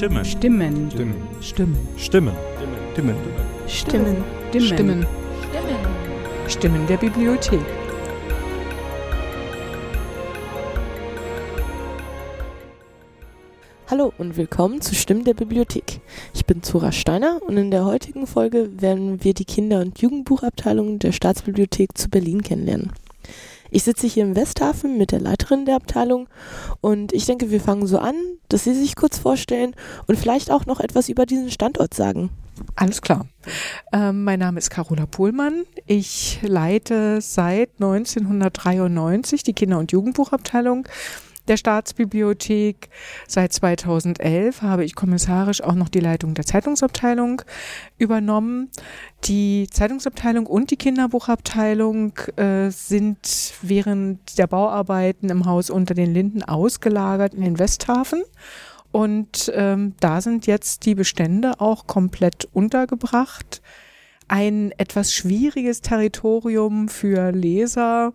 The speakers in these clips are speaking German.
Stimmen. Stimmen. Stimmen. Stimmen. Stimmen. Stimmen. Stimmen. Stimmen. Stimmen der Bibliothek. Hallo und willkommen zu Stimmen der Bibliothek. Ich bin Zora Steiner und in der heutigen Folge werden wir die Kinder- und Jugendbuchabteilung der Staatsbibliothek zu Berlin kennenlernen. Ich sitze hier im Westhafen mit der Leiterin der Abteilung und ich denke, wir fangen so an, dass Sie sich kurz vorstellen und vielleicht auch noch etwas über diesen Standort sagen. Alles klar. Ähm, mein Name ist Carola Pohlmann. Ich leite seit 1993 die Kinder- und Jugendbuchabteilung der Staatsbibliothek. Seit 2011 habe ich kommissarisch auch noch die Leitung der Zeitungsabteilung übernommen. Die Zeitungsabteilung und die Kinderbuchabteilung äh, sind während der Bauarbeiten im Haus unter den Linden ausgelagert in den Westhafen. Und ähm, da sind jetzt die Bestände auch komplett untergebracht. Ein etwas schwieriges Territorium für Leser,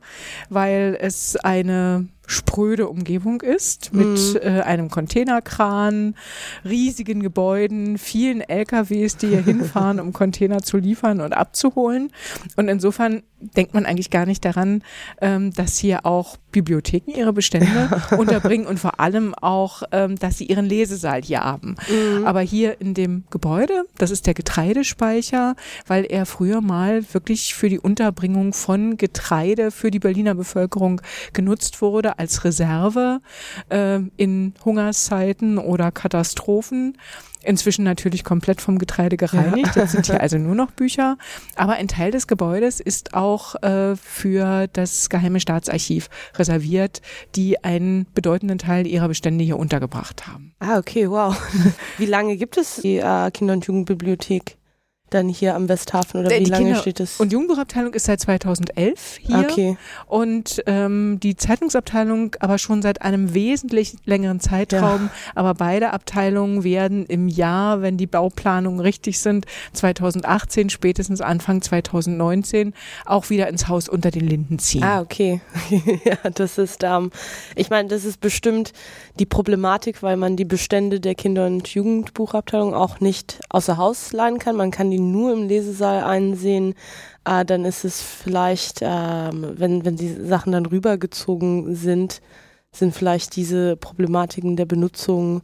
weil es eine spröde Umgebung ist mit Mhm. äh, einem Containerkran, riesigen Gebäuden, vielen LKWs, die hier hinfahren, um Container zu liefern und abzuholen. Und insofern denkt man eigentlich gar nicht daran, ähm, dass hier auch Bibliotheken ihre Bestände unterbringen und vor allem auch, ähm, dass sie ihren Lesesaal hier haben. Aber hier in dem Gebäude, das ist der Getreidespeicher, weil er früher mal wirklich für die Unterbringung von Getreide für die Berliner Bevölkerung genutzt wurde als Reserve äh, in Hungerszeiten oder Katastrophen. Inzwischen natürlich komplett vom Getreide gereinigt. Jetzt sind hier also nur noch Bücher. Aber ein Teil des Gebäudes ist auch äh, für das Geheime Staatsarchiv reserviert, die einen bedeutenden Teil ihrer Bestände hier untergebracht haben. Ah, okay, wow. Wie lange gibt es die äh, Kinder- und Jugendbibliothek dann hier am Westhafen oder Äh, wie die lange Kinder- steht es? Und Jugendbuchabteilung ist seit 2011 hier. Okay. Und ähm, die Zeitungsabteilung aber schon seit einem wesentlich längeren Zeitraum. Aber beide Abteilungen werden im Jahr, wenn die Bauplanungen richtig sind, 2018, spätestens Anfang 2019, auch wieder ins Haus unter den Linden ziehen. Ah, okay. ja, das ist, ähm, ich meine, das ist bestimmt die Problematik, weil man die Bestände der Kinder- und Jugendbuchabteilung auch nicht außer Haus leihen kann. Man kann die nur im Lesesaal einsehen. Äh, dann ist es vielleicht, ähm, wenn, wenn die Sachen dann rübergezogen sind, sind vielleicht diese Problematiken der Benutzung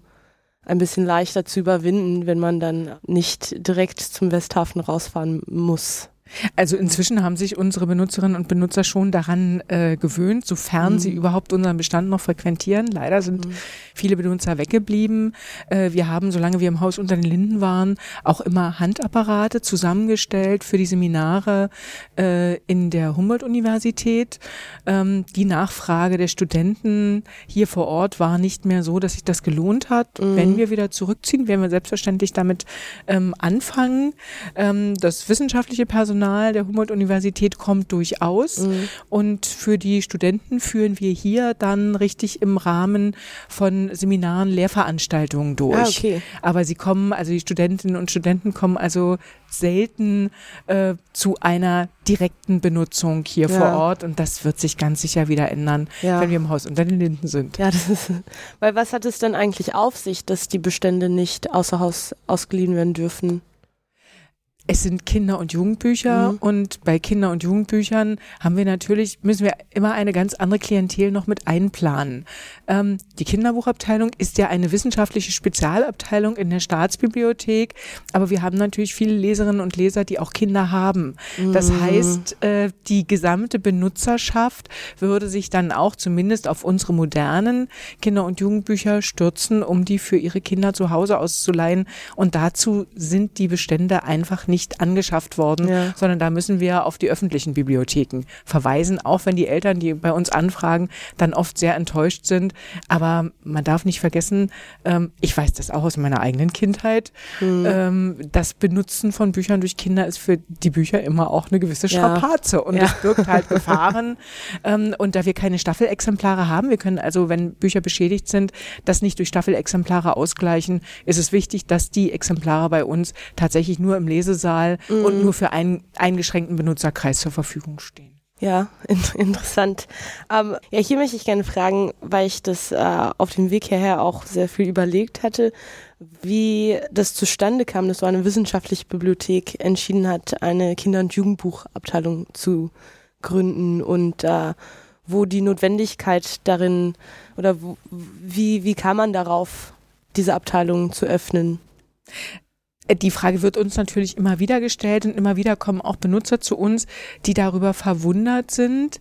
ein bisschen leichter zu überwinden, wenn man dann nicht direkt zum Westhafen rausfahren muss. Also inzwischen haben sich unsere Benutzerinnen und Benutzer schon daran äh, gewöhnt, sofern Mhm. sie überhaupt unseren Bestand noch frequentieren. Leider sind Mhm. Viele Benutzer weggeblieben. Äh, wir haben, solange wir im Haus unter den Linden waren, auch immer Handapparate zusammengestellt für die Seminare äh, in der Humboldt-Universität. Ähm, die Nachfrage der Studenten hier vor Ort war nicht mehr so, dass sich das gelohnt hat. Mhm. Wenn wir wieder zurückziehen, werden wir selbstverständlich damit ähm, anfangen. Ähm, das wissenschaftliche Personal der Humboldt-Universität kommt durchaus. Mhm. Und für die Studenten führen wir hier dann richtig im Rahmen von Seminaren Lehrveranstaltungen durch. Ah, okay. Aber sie kommen, also die Studentinnen und Studenten kommen also selten äh, zu einer direkten Benutzung hier Ja. vor Ort. Und das wird sich ganz sicher wieder ändern, Ja. wenn wir im Haus unter den Linden sind. Ja, das ist. Weil was hat es denn eigentlich auf sich, dass die Bestände nicht außer Haus ausgeliehen werden dürfen? Es sind Kinder- und Jugendbücher Mhm. und bei Kinder- und Jugendbüchern haben wir natürlich, müssen wir immer eine ganz andere Klientel noch mit einplanen. Ähm, die Kinderbuchabteilung ist ja eine wissenschaftliche Spezialabteilung in der Staatsbibliothek, aber wir haben natürlich viele Leserinnen und Leser, die auch Kinder haben. Das Mhm. heißt, äh, die gesamte Benutzerschaft würde sich dann auch zumindest auf unsere modernen Kinder- und Jugendbücher stürzen, um die für ihre Kinder zu Hause auszuleihen. Und dazu sind die Bestände einfach nicht angeschafft worden, Ja. sondern da müssen wir auf die öffentlichen Bibliotheken verweisen, auch wenn die Eltern, die bei uns anfragen, dann oft sehr enttäuscht sind. Aber man darf nicht vergessen, ähm, ich weiß das auch aus meiner eigenen Kindheit, Mhm. ähm, das Benutzen von Büchern durch Kinder ist für die Bücher immer auch eine gewisse Ja. Strapaze und Ja. es birgt halt Gefahren. ähm, und da wir keine Staffelexemplare haben, wir können also, wenn Bücher beschädigt sind, das nicht durch Staffelexemplare ausgleichen, ist es wichtig, dass die Exemplare bei uns tatsächlich nur im Lesesaal und nur für einen eingeschränkten Benutzerkreis zur Verfügung stehen. Ja, in interessant. Ähm, ja, hier möchte ich gerne fragen, weil ich das äh, auf dem Weg hierher auch sehr viel überlegt hatte, wie das zustande kam, dass so eine wissenschaftliche Bibliothek entschieden hat, eine Kinder- und Jugendbuchabteilung zu gründen und äh, wo die Notwendigkeit darin oder wo, wie, wie kam man darauf, diese Abteilung zu öffnen? Die Frage wird uns natürlich immer wieder gestellt und immer wieder kommen auch Benutzer zu uns, die darüber verwundert sind.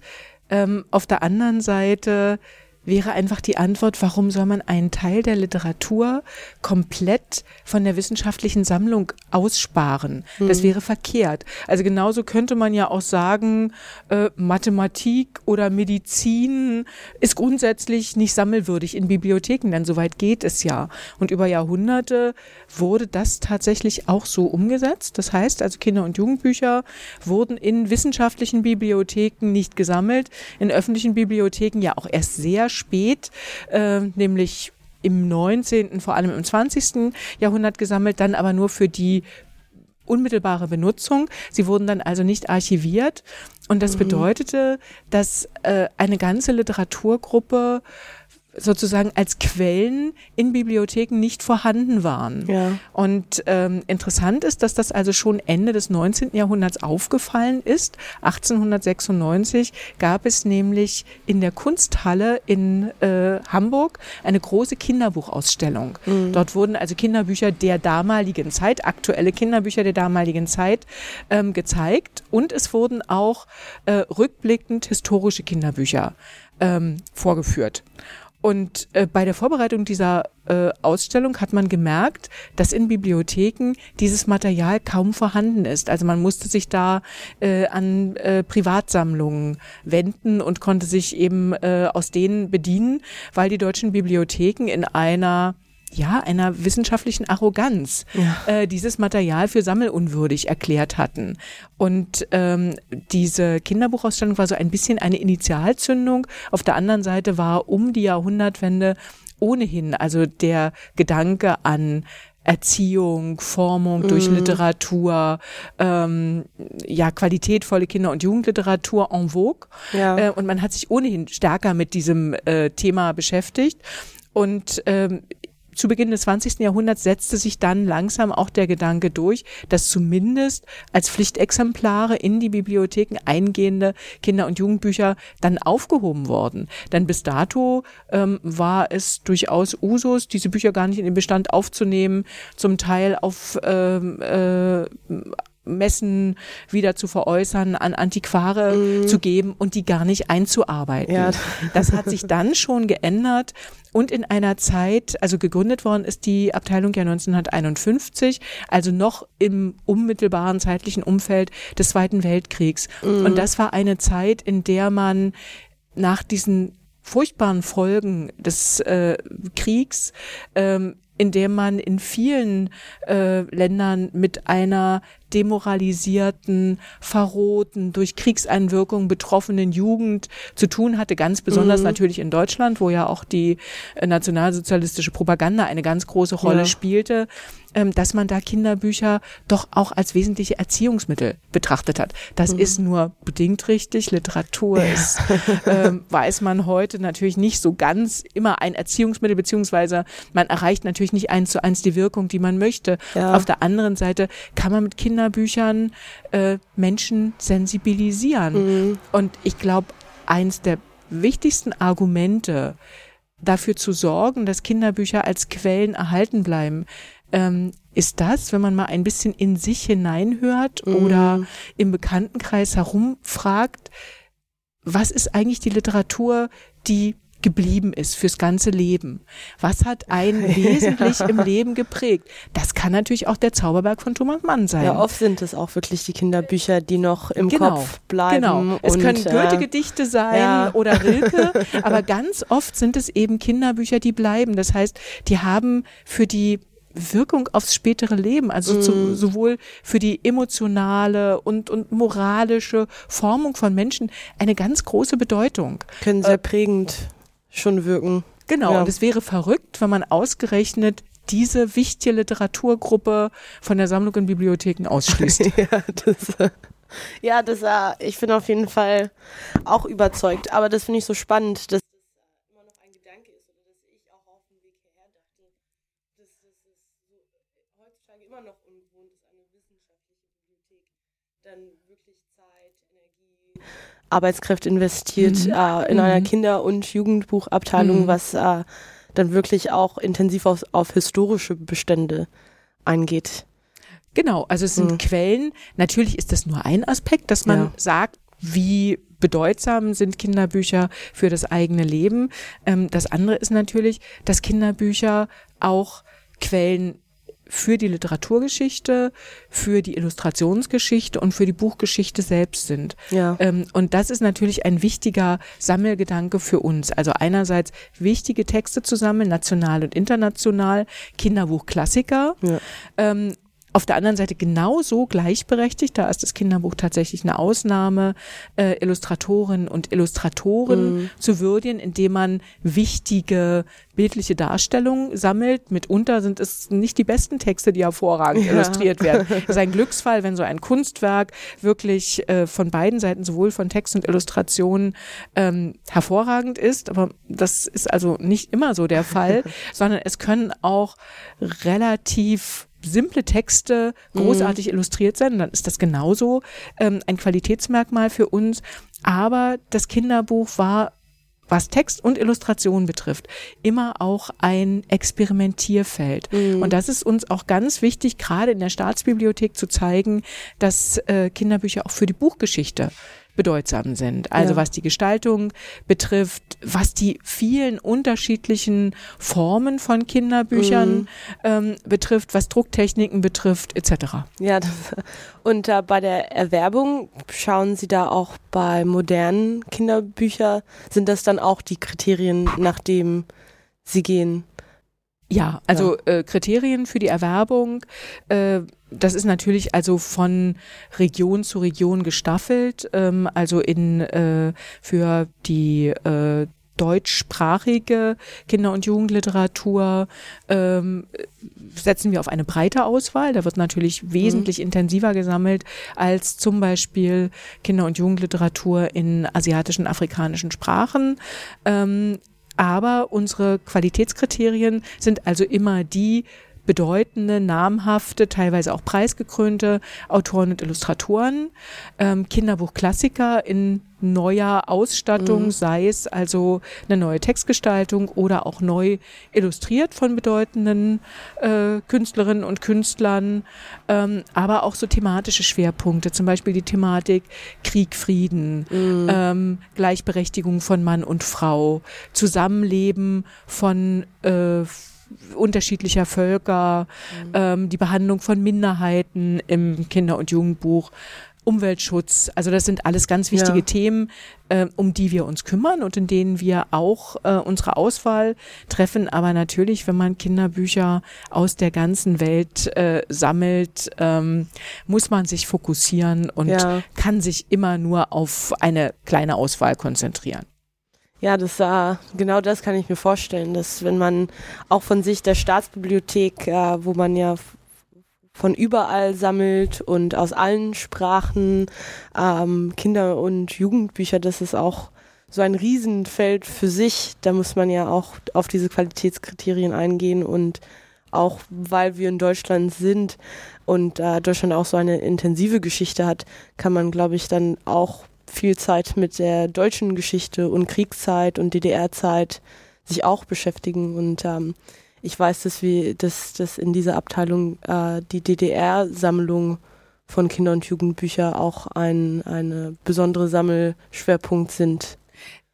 Ähm, auf der anderen Seite wäre einfach die Antwort, warum soll man einen Teil der Literatur komplett von der wissenschaftlichen Sammlung aussparen? Mhm. Das wäre verkehrt. Also genauso könnte man ja auch sagen, äh, Mathematik oder Medizin ist grundsätzlich nicht sammelwürdig in Bibliotheken, denn soweit geht es ja. Und über Jahrhunderte wurde das tatsächlich auch so umgesetzt. Das heißt also Kinder- und Jugendbücher wurden in wissenschaftlichen Bibliotheken nicht gesammelt, in öffentlichen Bibliotheken ja auch erst sehr spät, äh, nämlich im 19., vor allem im 20. Jahrhundert gesammelt, dann aber nur für die unmittelbare Benutzung. Sie wurden dann also nicht archiviert. Und das mhm. bedeutete, dass äh, eine ganze Literaturgruppe sozusagen als Quellen in Bibliotheken nicht vorhanden waren. Ja. Und ähm, interessant ist, dass das also schon Ende des 19. Jahrhunderts aufgefallen ist. 1896 gab es nämlich in der Kunsthalle in äh, Hamburg eine große Kinderbuchausstellung. Mhm. Dort wurden also Kinderbücher der damaligen Zeit, aktuelle Kinderbücher der damaligen Zeit ähm, gezeigt und es wurden auch äh, rückblickend historische Kinderbücher ähm, vorgeführt. Und äh, bei der Vorbereitung dieser äh, Ausstellung hat man gemerkt, dass in Bibliotheken dieses Material kaum vorhanden ist. Also man musste sich da äh, an äh, Privatsammlungen wenden und konnte sich eben äh, aus denen bedienen, weil die deutschen Bibliotheken in einer ja, einer wissenschaftlichen Arroganz ja. äh, dieses Material für sammelunwürdig erklärt hatten. Und ähm, diese Kinderbuchausstellung war so ein bisschen eine Initialzündung. Auf der anderen Seite war um die Jahrhundertwende ohnehin, also der Gedanke an Erziehung, Formung durch mm. Literatur, ähm, ja, qualitätvolle Kinder- und Jugendliteratur en vogue. Ja. Äh, und man hat sich ohnehin stärker mit diesem äh, Thema beschäftigt. Und ähm, zu Beginn des 20. Jahrhunderts setzte sich dann langsam auch der Gedanke durch, dass zumindest als Pflichtexemplare in die Bibliotheken eingehende Kinder- und Jugendbücher dann aufgehoben wurden. Denn bis dato ähm, war es durchaus Usus, diese Bücher gar nicht in den Bestand aufzunehmen, zum Teil auf ähm, äh, Messen wieder zu veräußern, an Antiquare mm. zu geben und die gar nicht einzuarbeiten. Ja. Das hat sich dann schon geändert und in einer Zeit, also gegründet worden ist die Abteilung ja 1951, also noch im unmittelbaren zeitlichen Umfeld des Zweiten Weltkriegs. Mm. Und das war eine Zeit, in der man nach diesen furchtbaren Folgen des äh, Kriegs ähm, in der man in vielen äh, Ländern mit einer demoralisierten, verrohten, durch Kriegseinwirkungen betroffenen Jugend zu tun hatte, ganz besonders mhm. natürlich in Deutschland, wo ja auch die äh, nationalsozialistische Propaganda eine ganz große Rolle ja. spielte, ähm, dass man da Kinderbücher doch auch als wesentliche Erziehungsmittel betrachtet hat. Das mhm. ist nur bedingt richtig. Literatur ja. ist, ähm, weiß man heute natürlich nicht so ganz immer ein Erziehungsmittel, beziehungsweise man erreicht natürlich nicht eins zu eins die Wirkung, die man möchte. Ja. Auf der anderen Seite kann man mit Kindern Kinderbüchern äh, Menschen sensibilisieren. Mhm. Und ich glaube, eins der wichtigsten Argumente dafür zu sorgen, dass Kinderbücher als Quellen erhalten bleiben, ähm, ist das, wenn man mal ein bisschen in sich hineinhört mhm. oder im Bekanntenkreis herumfragt, was ist eigentlich die Literatur, die geblieben ist fürs ganze Leben. Was hat einen wesentlich ja. im Leben geprägt? Das kann natürlich auch der Zauberberg von Thomas Mann sein. Ja, oft sind es auch wirklich die Kinderbücher, die noch im genau, Kopf bleiben. Genau. Es und, können Goethe-Gedichte sein ja. oder Rilke, aber ganz oft sind es eben Kinderbücher, die bleiben. Das heißt, die haben für die Wirkung aufs spätere Leben, also mm. zu, sowohl für die emotionale und, und moralische Formung von Menschen eine ganz große Bedeutung. Können sehr äh, prägend schon wirken. Genau, ja. und es wäre verrückt, wenn man ausgerechnet diese wichtige Literaturgruppe von der Sammlung in Bibliotheken ausschließt. ja, das, Ja, das, äh, ich bin auf jeden Fall auch überzeugt. Aber das finde ich so spannend, dass das immer noch ein Gedanke ist oder dass ich auch auf dem Weg hierher dachte, dass das so heutzutage immer noch ungewohnt ist, eine wissenschaftliche Bibliothek dann wirklich Zeit, Energie, Arbeitskräfte investiert Mhm. äh, in Mhm. einer Kinder- und Jugendbuchabteilung, Mhm. was äh, dann wirklich auch intensiv auf, auf historische Bestände eingeht. Genau, also es sind Mhm. Quellen. Natürlich ist das nur ein Aspekt, dass man Ja. sagt, wie bedeutsam sind Kinderbücher für das eigene Leben. Ähm, das andere ist natürlich, dass Kinderbücher auch Quellen für die Literaturgeschichte, für die Illustrationsgeschichte und für die Buchgeschichte selbst sind. Ja. Ähm, und das ist natürlich ein wichtiger Sammelgedanke für uns. Also einerseits wichtige Texte zu sammeln, national und international, Kinderbuchklassiker. Ja. Ähm, auf der anderen Seite genauso gleichberechtigt, da ist das Kinderbuch tatsächlich eine Ausnahme, äh, Illustratorinnen und Illustratoren Mhm. zu würdigen, indem man wichtige bildliche Darstellungen sammelt. Mitunter sind es nicht die besten Texte, die hervorragend Ja. illustriert werden. Es ist ein Glücksfall, wenn so ein Kunstwerk wirklich äh, von beiden Seiten, sowohl von Text und Illustration, ähm, hervorragend ist. Aber das ist also nicht immer so der Fall, sondern es können auch relativ simple Texte großartig illustriert sein, dann ist das genauso ähm, ein Qualitätsmerkmal für uns. Aber das Kinderbuch war was Text und Illustration betrifft, immer auch ein Experimentierfeld. Und das ist uns auch ganz wichtig, gerade in der Staatsbibliothek zu zeigen, dass äh, Kinderbücher auch für die Buchgeschichte bedeutsam sind. Also Ja. was die Gestaltung betrifft, was die vielen unterschiedlichen Formen von Kinderbüchern ähm, betrifft, was Drucktechniken betrifft, etc. Ja, das, und äh, bei der Erwerbung schauen Sie da auch bei modernen Kinderbüchern, sind das dann auch die Kriterien, nach dem Sie gehen? Ja, also Äh, Kriterien für die Erwerbung, äh, das ist natürlich also von Region zu Region gestaffelt. Ähm, also in äh, für die äh, deutschsprachige Kinder- und Jugendliteratur ähm, setzen wir auf eine breite Auswahl. Da wird natürlich wesentlich intensiver gesammelt als zum Beispiel Kinder- und Jugendliteratur in asiatischen, afrikanischen Sprachen. Ähm, aber unsere Qualitätskriterien sind also immer die bedeutende, namhafte, teilweise auch preisgekrönte Autoren und Illustratoren, ähm, Kinderbuchklassiker in neuer Ausstattung, Mhm. sei es also eine neue Textgestaltung oder auch neu illustriert von bedeutenden äh, Künstlerinnen und Künstlern, ähm, aber auch so thematische Schwerpunkte, zum Beispiel die Thematik Krieg, Frieden, ähm, Gleichberechtigung von Mann und Frau, Zusammenleben von äh, unterschiedlicher Völker, ähm, die Behandlung von Minderheiten im Kinder- und Jugendbuch, Umweltschutz. Also das sind alles ganz wichtige Ja. Themen, äh, um die wir uns kümmern und in denen wir auch äh, unsere Auswahl treffen. Aber natürlich, wenn man Kinderbücher aus der ganzen Welt äh, sammelt, ähm, muss man sich fokussieren und Ja. kann sich immer nur auf eine kleine Auswahl konzentrieren. Ja, das äh, genau das kann ich mir vorstellen, dass wenn man auch von Sicht der Staatsbibliothek, äh, wo man ja von überall sammelt und aus allen Sprachen ähm, Kinder- und Jugendbücher, das ist auch so ein Riesenfeld für sich. Da muss man ja auch auf diese Qualitätskriterien eingehen und auch weil wir in Deutschland sind und äh, Deutschland auch so eine intensive Geschichte hat, kann man, glaube ich, dann auch viel Zeit mit der deutschen Geschichte und Kriegszeit und DDR-Zeit sich auch beschäftigen. Und ähm, ich weiß, dass wir, dass, dass in dieser Abteilung äh, die DDR-Sammlung von Kinder- und Jugendbücher auch ein eine besondere Sammelschwerpunkt sind.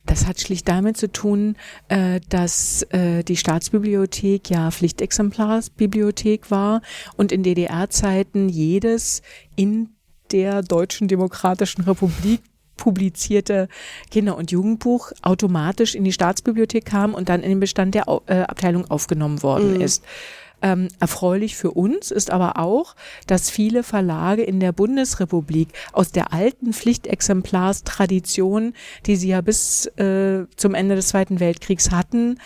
Das hat schlicht damit zu tun, äh, dass äh, die Staatsbibliothek ja Pflichtexemplarsbibliothek war und in DDR-Zeiten jedes in der Deutschen Demokratischen Republik publizierte Kinder- und Jugendbuch automatisch in die Staatsbibliothek kam und dann in den Bestand der äh, Abteilung aufgenommen worden Mhm. ist. Ähm, erfreulich für uns ist aber auch, dass viele Verlage in der Bundesrepublik aus der alten Pflichtexemplarstradition, die sie ja bis äh, zum Ende des Zweiten Weltkriegs hatten,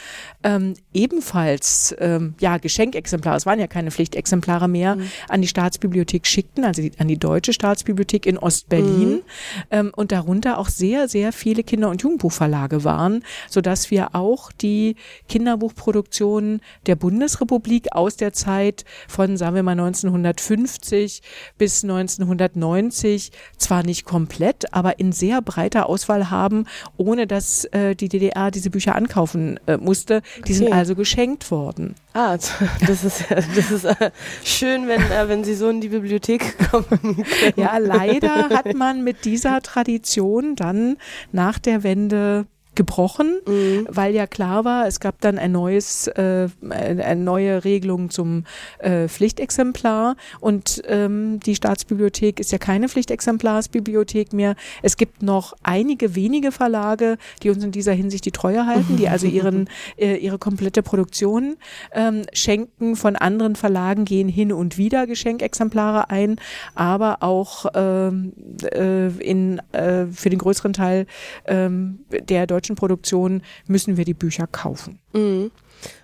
ähm, ebenfalls ähm, ja Geschenkexemplare, es waren ja keine Pflichtexemplare mehr, mhm. an die Staatsbibliothek schickten, also die, an die Deutsche Staatsbibliothek in Ostberlin mhm. ähm, und darunter auch sehr, sehr viele Kinder- und Jugendbuchverlage waren, so dass wir auch die Kinderbuchproduktion der Bundesrepublik aus der Zeit von, sagen wir mal, 1950 bis 1990 zwar nicht komplett, aber in sehr breiter Auswahl haben, ohne dass äh, die DDR diese Bücher ankaufen äh, musste. Die sind also geschenkt worden. Ah, das ist, das ist äh, schön, wenn, äh, wenn Sie so in die Bibliothek kommen. Können. Ja, leider hat man mit dieser Tradition dann nach der Wende gebrochen, mhm. weil ja klar war, es gab dann ein neues, äh, eine neue Regelung zum äh, Pflichtexemplar und ähm, die Staatsbibliothek ist ja keine Pflichtexemplarsbibliothek mehr. Es gibt noch einige wenige Verlage, die uns in dieser Hinsicht die Treue halten, die also ihren äh, ihre komplette Produktion ähm, schenken. Von anderen Verlagen gehen hin und wieder Geschenkexemplare ein, aber auch ähm, äh, in äh, für den größeren Teil ähm, der deutschen deutschen Produktionen müssen wir die Bücher kaufen. Mhm.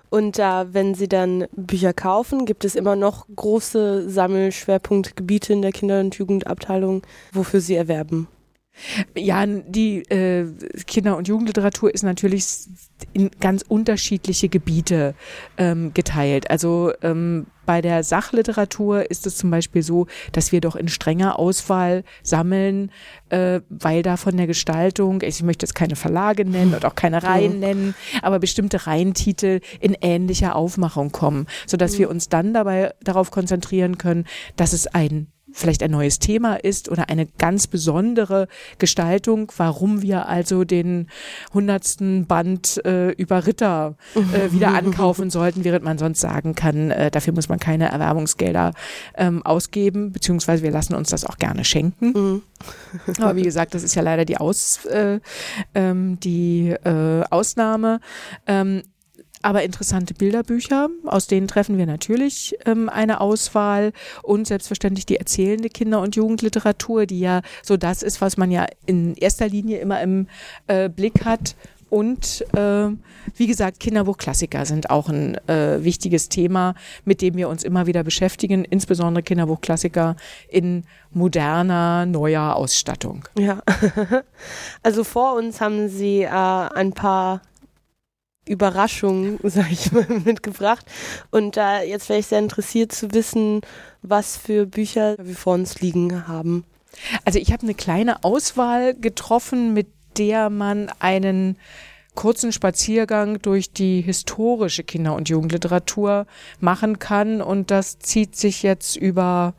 Und äh, wenn Sie dann Bücher kaufen, gibt es immer noch große Sammelschwerpunktgebiete in der Kinder- und Jugendabteilung, wofür Sie erwerben? Ja, die äh, Kinder- und Jugendliteratur ist natürlich in ganz unterschiedliche Gebiete ähm, geteilt. Also ähm, bei der Sachliteratur ist es zum Beispiel so, dass wir doch in strenger Auswahl sammeln, äh, weil da von der Gestaltung, ich möchte jetzt keine Verlage nennen und auch keine Reihen nennen, aber bestimmte Reihentitel in ähnlicher Aufmachung kommen, sodass wir uns dann dabei darauf konzentrieren können, dass es ein vielleicht ein neues Thema ist oder eine ganz besondere Gestaltung, warum wir also den hundertsten Band äh, über Ritter äh, wieder ankaufen sollten, während man sonst sagen kann, äh, dafür muss man keine Erwerbungsgelder ähm, ausgeben, beziehungsweise wir lassen uns das auch gerne schenken. Mhm. Aber wie gesagt, das ist ja leider die Aus, äh, ähm, die äh, Ausnahme. Ähm, aber interessante Bilderbücher, aus denen treffen wir natürlich ähm, eine Auswahl und selbstverständlich die erzählende Kinder- und Jugendliteratur, die ja so das ist, was man ja in erster Linie immer im äh, Blick hat. Und äh, wie gesagt, Kinderbuchklassiker sind auch ein äh, wichtiges Thema, mit dem wir uns immer wieder beschäftigen, insbesondere Kinderbuchklassiker in moderner, neuer Ausstattung. Ja, also vor uns haben Sie äh, ein paar Überraschung, sag ich mal, mitgebracht. Und da äh, jetzt wäre ich sehr interessiert zu wissen, was für Bücher wir vor uns liegen haben. Also ich habe eine kleine Auswahl getroffen, mit der man einen kurzen Spaziergang durch die historische Kinder- und Jugendliteratur machen kann. Und das zieht sich jetzt über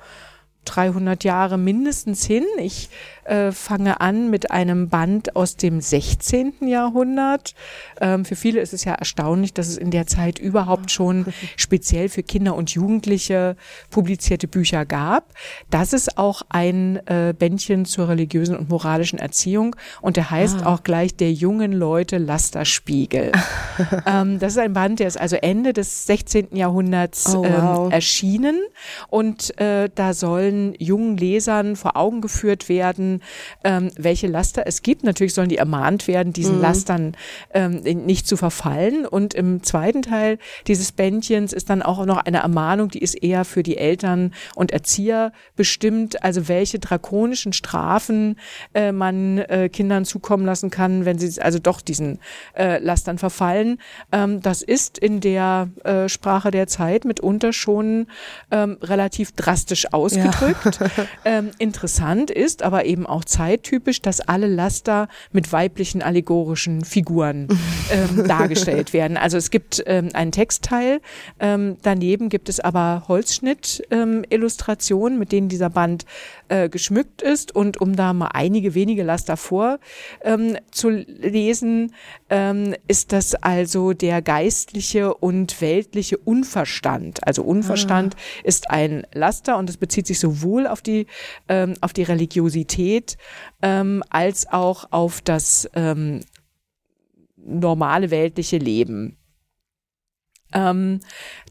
300 Jahre mindestens hin. Ich äh, fange an mit einem Band aus dem 16. Jahrhundert. Ähm, für viele ist es ja erstaunlich, dass es in der Zeit überhaupt schon speziell für Kinder und Jugendliche publizierte Bücher gab. Das ist auch ein äh, Bändchen zur religiösen und moralischen Erziehung und der heißt ah. auch gleich der jungen Leute Lasterspiegel. ähm, das ist ein Band, der ist also Ende des 16. Jahrhunderts oh, wow. ähm, erschienen und äh, da sollen jungen Lesern vor Augen geführt werden, ähm, welche Laster es gibt. Natürlich sollen die ermahnt werden, diesen mhm. Lastern ähm, nicht zu verfallen. Und im zweiten Teil dieses Bändchens ist dann auch noch eine Ermahnung, die ist eher für die Eltern und Erzieher bestimmt, also welche drakonischen Strafen äh, man äh, Kindern zukommen lassen kann, wenn sie also doch diesen äh, Lastern verfallen. Ähm, das ist in der äh, Sprache der Zeit mitunter schon ähm, relativ drastisch ausgedrückt. Ja. ähm, interessant ist aber eben auch zeittypisch, dass alle Laster mit weiblichen allegorischen Figuren ähm, dargestellt werden. Also es gibt ähm, einen Textteil, ähm, daneben gibt es aber Holzschnitt-Illustrationen, ähm, mit denen dieser Band äh, geschmückt ist. Und um da mal einige wenige Laster vor ähm, zu lesen, ähm, ist das also der geistliche und weltliche Unverstand. Also Unverstand ah. ist ein Laster und es bezieht sich sowohl auf die, ähm, auf die Religiosität ähm, als auch auf das ähm, normale weltliche Leben. Ähm,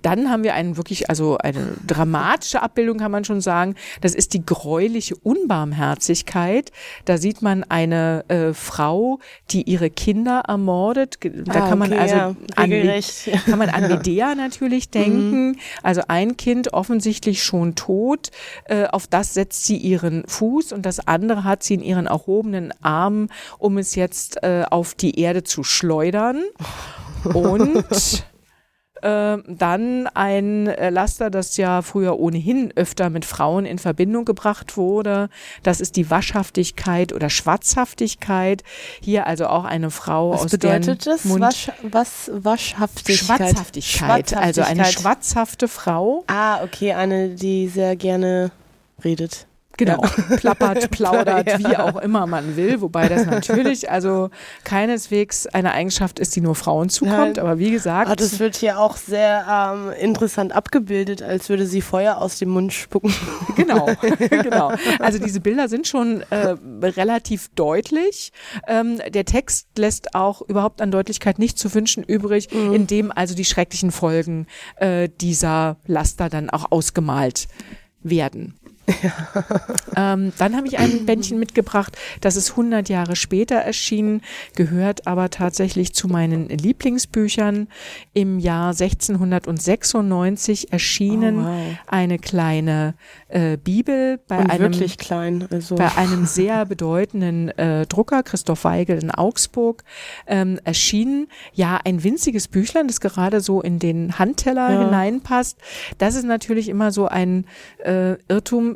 dann haben wir einen wirklich, also eine dramatische Abbildung kann man schon sagen. Das ist die gräuliche Unbarmherzigkeit. Da sieht man eine äh, Frau, die ihre Kinder ermordet. Da Ah, kann man okay, also ja, an, kann man an Medea natürlich denken. Also ein Kind offensichtlich schon tot. Äh, auf das setzt sie ihren Fuß und das andere hat sie in ihren erhobenen Armen, um es jetzt äh, auf die Erde zu schleudern. Und ähm, dann ein äh, Laster, das ja früher ohnehin öfter mit Frauen in Verbindung gebracht wurde. Das ist die Waschhaftigkeit oder Schwatzhaftigkeit. Hier also auch eine Frau Was aus bedeutet deren das? Mund Wasch, was? Waschhaftigkeit? Schwatzhaftigkeit. Also eine Schwatzhaftigkeit. schwatzhafte Frau. Ah, okay, eine, die sehr gerne redet. Genau, plappert, plaudert, Ja. wie auch immer man will, wobei das natürlich also keineswegs eine Eigenschaft ist, die nur Frauen zukommt, Nein. aber wie gesagt, Ah, das wird hier auch sehr ähm, interessant abgebildet, als würde sie Feuer aus dem Mund spucken. Genau, genau. Also diese Bilder sind schon äh, relativ deutlich. Ähm, der Text lässt auch überhaupt an Deutlichkeit nicht zu wünschen übrig, indem also die schrecklichen Folgen äh, dieser Laster dann auch ausgemalt werden. Ähm, dann habe ich ein Bändchen mitgebracht, das ist 100 Jahre später erschienen, gehört aber tatsächlich zu meinen Lieblingsbüchern. Im Jahr 1696 erschienen Oh, wow. eine kleine äh, Bibel bei Und einem wirklich klein. Also. bei einem sehr bedeutenden äh, Drucker, Christoph Weigel in Augsburg, ähm, erschienen. Ja, ein winziges Büchlein, das gerade so in den Handteller Ja. hineinpasst. Das ist natürlich immer so ein äh, Irrtum,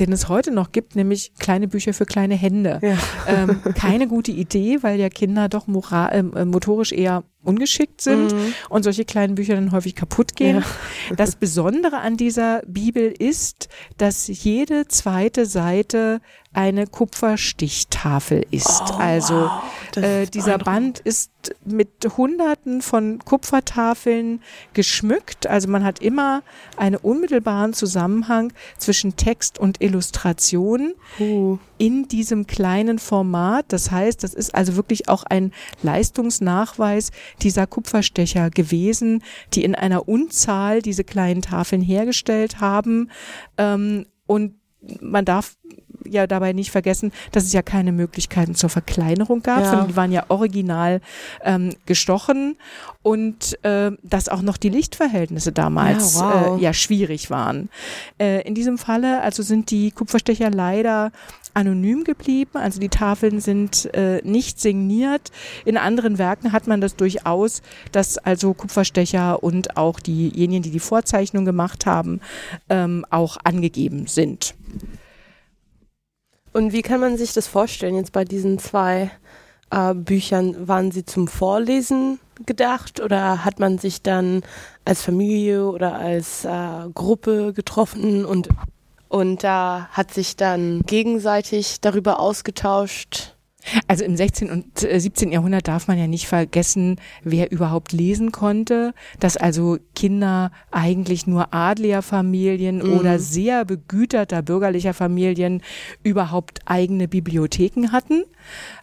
den es heute noch gibt, nämlich kleine Bücher für kleine Hände. Ja. Ähm, keine gute Idee, weil ja Kinder doch mora ähm, äh, motorisch eher ungeschickt sind Mhm. und solche kleinen Bücher dann häufig kaputt gehen. Das Besondere an dieser Bibel ist, dass jede zweite Seite eine Kupferstichtafel ist. also Oh, Das äh, ist dieser Band ist mit Hunderten von Kupfertafeln geschmückt. Also man hat immer einen unmittelbaren Zusammenhang zwischen Text und Illustration Puh. in diesem kleinen Format. Das heißt, das ist also wirklich auch ein Leistungsnachweis dieser Kupferstecher gewesen, die in einer Unzahl diese kleinen Tafeln hergestellt haben. Ähm, und man darf ja dabei nicht vergessen, dass es ja keine Möglichkeiten zur Verkleinerung gab, Ja. sondern die waren ja original ähm, gestochen und äh, dass auch noch die Lichtverhältnisse damals Ja, wow. äh, ja schwierig waren. Äh, in diesem Falle also sind die Kupferstecher leider anonym geblieben, also die Tafeln sind äh, nicht signiert. In anderen Werken hat man das durchaus, dass also Kupferstecher und auch diejenigen, die die Vorzeichnung gemacht haben, ähm, auch angegeben sind. Und wie kann man sich das vorstellen jetzt bei diesen zwei äh, Büchern? Waren sie zum Vorlesen gedacht oder hat man sich dann als Familie oder als äh, Gruppe getroffen und, und da hat sich dann gegenseitig darüber ausgetauscht? Also im 16. und äh, 17. Jahrhundert darf man ja nicht vergessen, wer überhaupt lesen konnte, dass also Kinder eigentlich nur Adlerfamilien Mhm. oder sehr begüterter bürgerlicher Familien überhaupt eigene Bibliotheken hatten.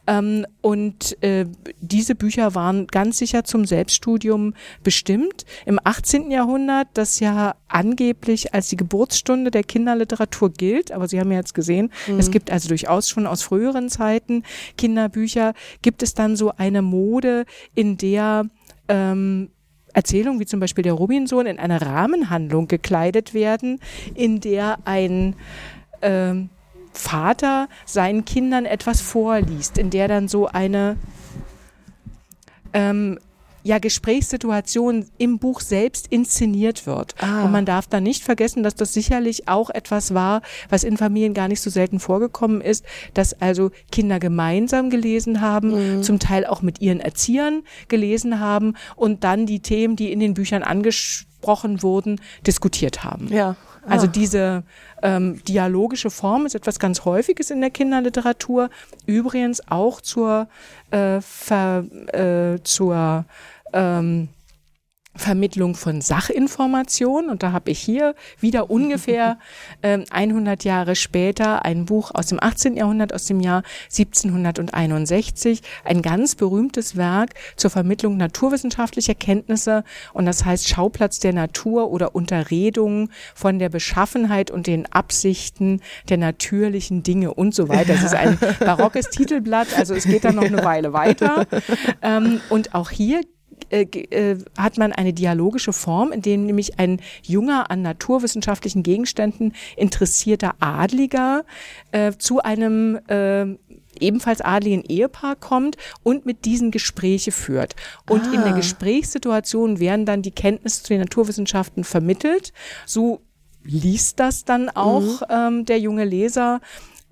Ähm, und äh, diese Bücher waren ganz sicher zum Selbststudium bestimmt. Im 18. Jahrhundert, das ja angeblich als die Geburtsstunde der Kinderliteratur gilt, aber Sie haben ja jetzt gesehen, es gibt also durchaus schon aus früheren Zeiten Kinderbücher, gibt es dann so eine Mode, in der ähm, Erzählungen wie zum Beispiel der Robinson in eine Rahmenhandlung gekleidet werden, in der ein ähm, Vater seinen Kindern etwas vorliest, in der dann so eine ähm, ja, Gesprächssituation im Buch selbst inszeniert wird. Ah. Und man darf da nicht vergessen, dass das sicherlich auch etwas war, was in Familien gar nicht so selten vorgekommen ist, dass also Kinder gemeinsam gelesen haben, zum Teil auch mit ihren Erziehern gelesen haben und dann die Themen, die in den Büchern angesprochen wurden, diskutiert haben. Ja. Also Ah. diese ähm, dialogische Form ist etwas ganz Häufiges in der Kinderliteratur. Übrigens auch zur, äh, ver, äh, zur ähm, Vermittlung von Sachinformationen. Und da habe ich hier wieder ungefähr äh, 100 Jahre später ein Buch aus dem 18. Jahrhundert, aus dem Jahr 1761, ein ganz berühmtes Werk zur Vermittlung naturwissenschaftlicher Kenntnisse. Und das heißt Schauplatz der Natur oder Unterredung von der Beschaffenheit und den Absichten der natürlichen Dinge und so weiter. Das ist ein barockes Titelblatt, also es geht dann noch eine Weile weiter. Ähm, und auch hier äh, äh, hat man eine dialogische Form, in dem nämlich ein junger an naturwissenschaftlichen Gegenständen interessierter Adliger äh, zu einem äh, ebenfalls adligen Ehepaar kommt und mit diesen Gespräche führt. Und ah. in der ah. Gesprächssituation werden dann die Kenntnisse zu den Naturwissenschaften vermittelt. So liest das dann auch mhm. ähm, der junge Leser.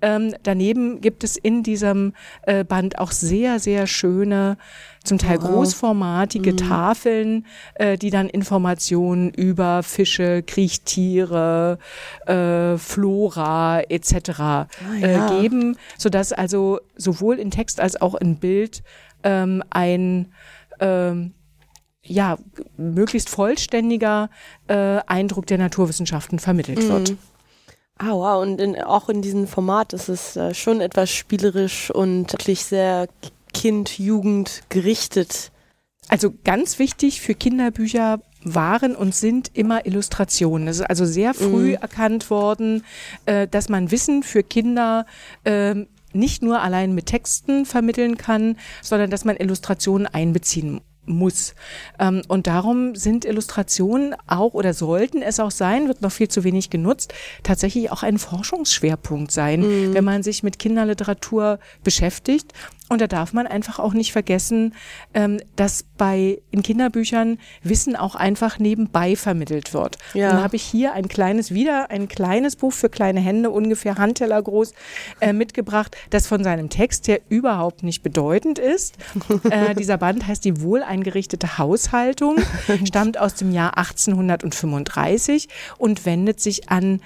Ähm, daneben gibt es in diesem äh, Band auch sehr, sehr schöne, zum Teil wow. großformatige mhm. Tafeln, äh, die dann Informationen über Fische, Kriechtiere, äh, Flora etc. Ah, äh, ja. geben, sodass also sowohl in Text als auch in Bild ähm, ein ähm, ja, möglichst vollständiger äh, Eindruck der Naturwissenschaften vermittelt mhm. wird. Ah, wow. Und in, auch in diesem Format ist es äh, schon etwas spielerisch und wirklich sehr Kind, Jugend gerichtet. Also ganz wichtig für Kinderbücher waren und sind immer Illustrationen. Es ist also sehr früh mhm. erkannt worden, äh, dass man Wissen für Kinder äh, nicht nur allein mit Texten vermitteln kann, sondern dass man Illustrationen einbeziehen muss. Ähm, und darum sind Illustrationen auch oder sollten es auch sein, wird noch viel zu wenig genutzt, tatsächlich auch ein Forschungsschwerpunkt sein, mhm. wenn man sich mit Kinderliteratur beschäftigt und da darf man einfach auch nicht vergessen, ähm, dass bei in Kinderbüchern Wissen auch einfach nebenbei vermittelt wird. Ja. dann habe ich hier ein kleines, wieder ein kleines Buch für kleine Hände, ungefähr Handteller groß, äh, mitgebracht, das von seinem Text her überhaupt nicht bedeutend ist. äh, dieser Band heißt Die wohleingerichtete Haushaltung, stammt aus dem Jahr 1835 und wendet sich an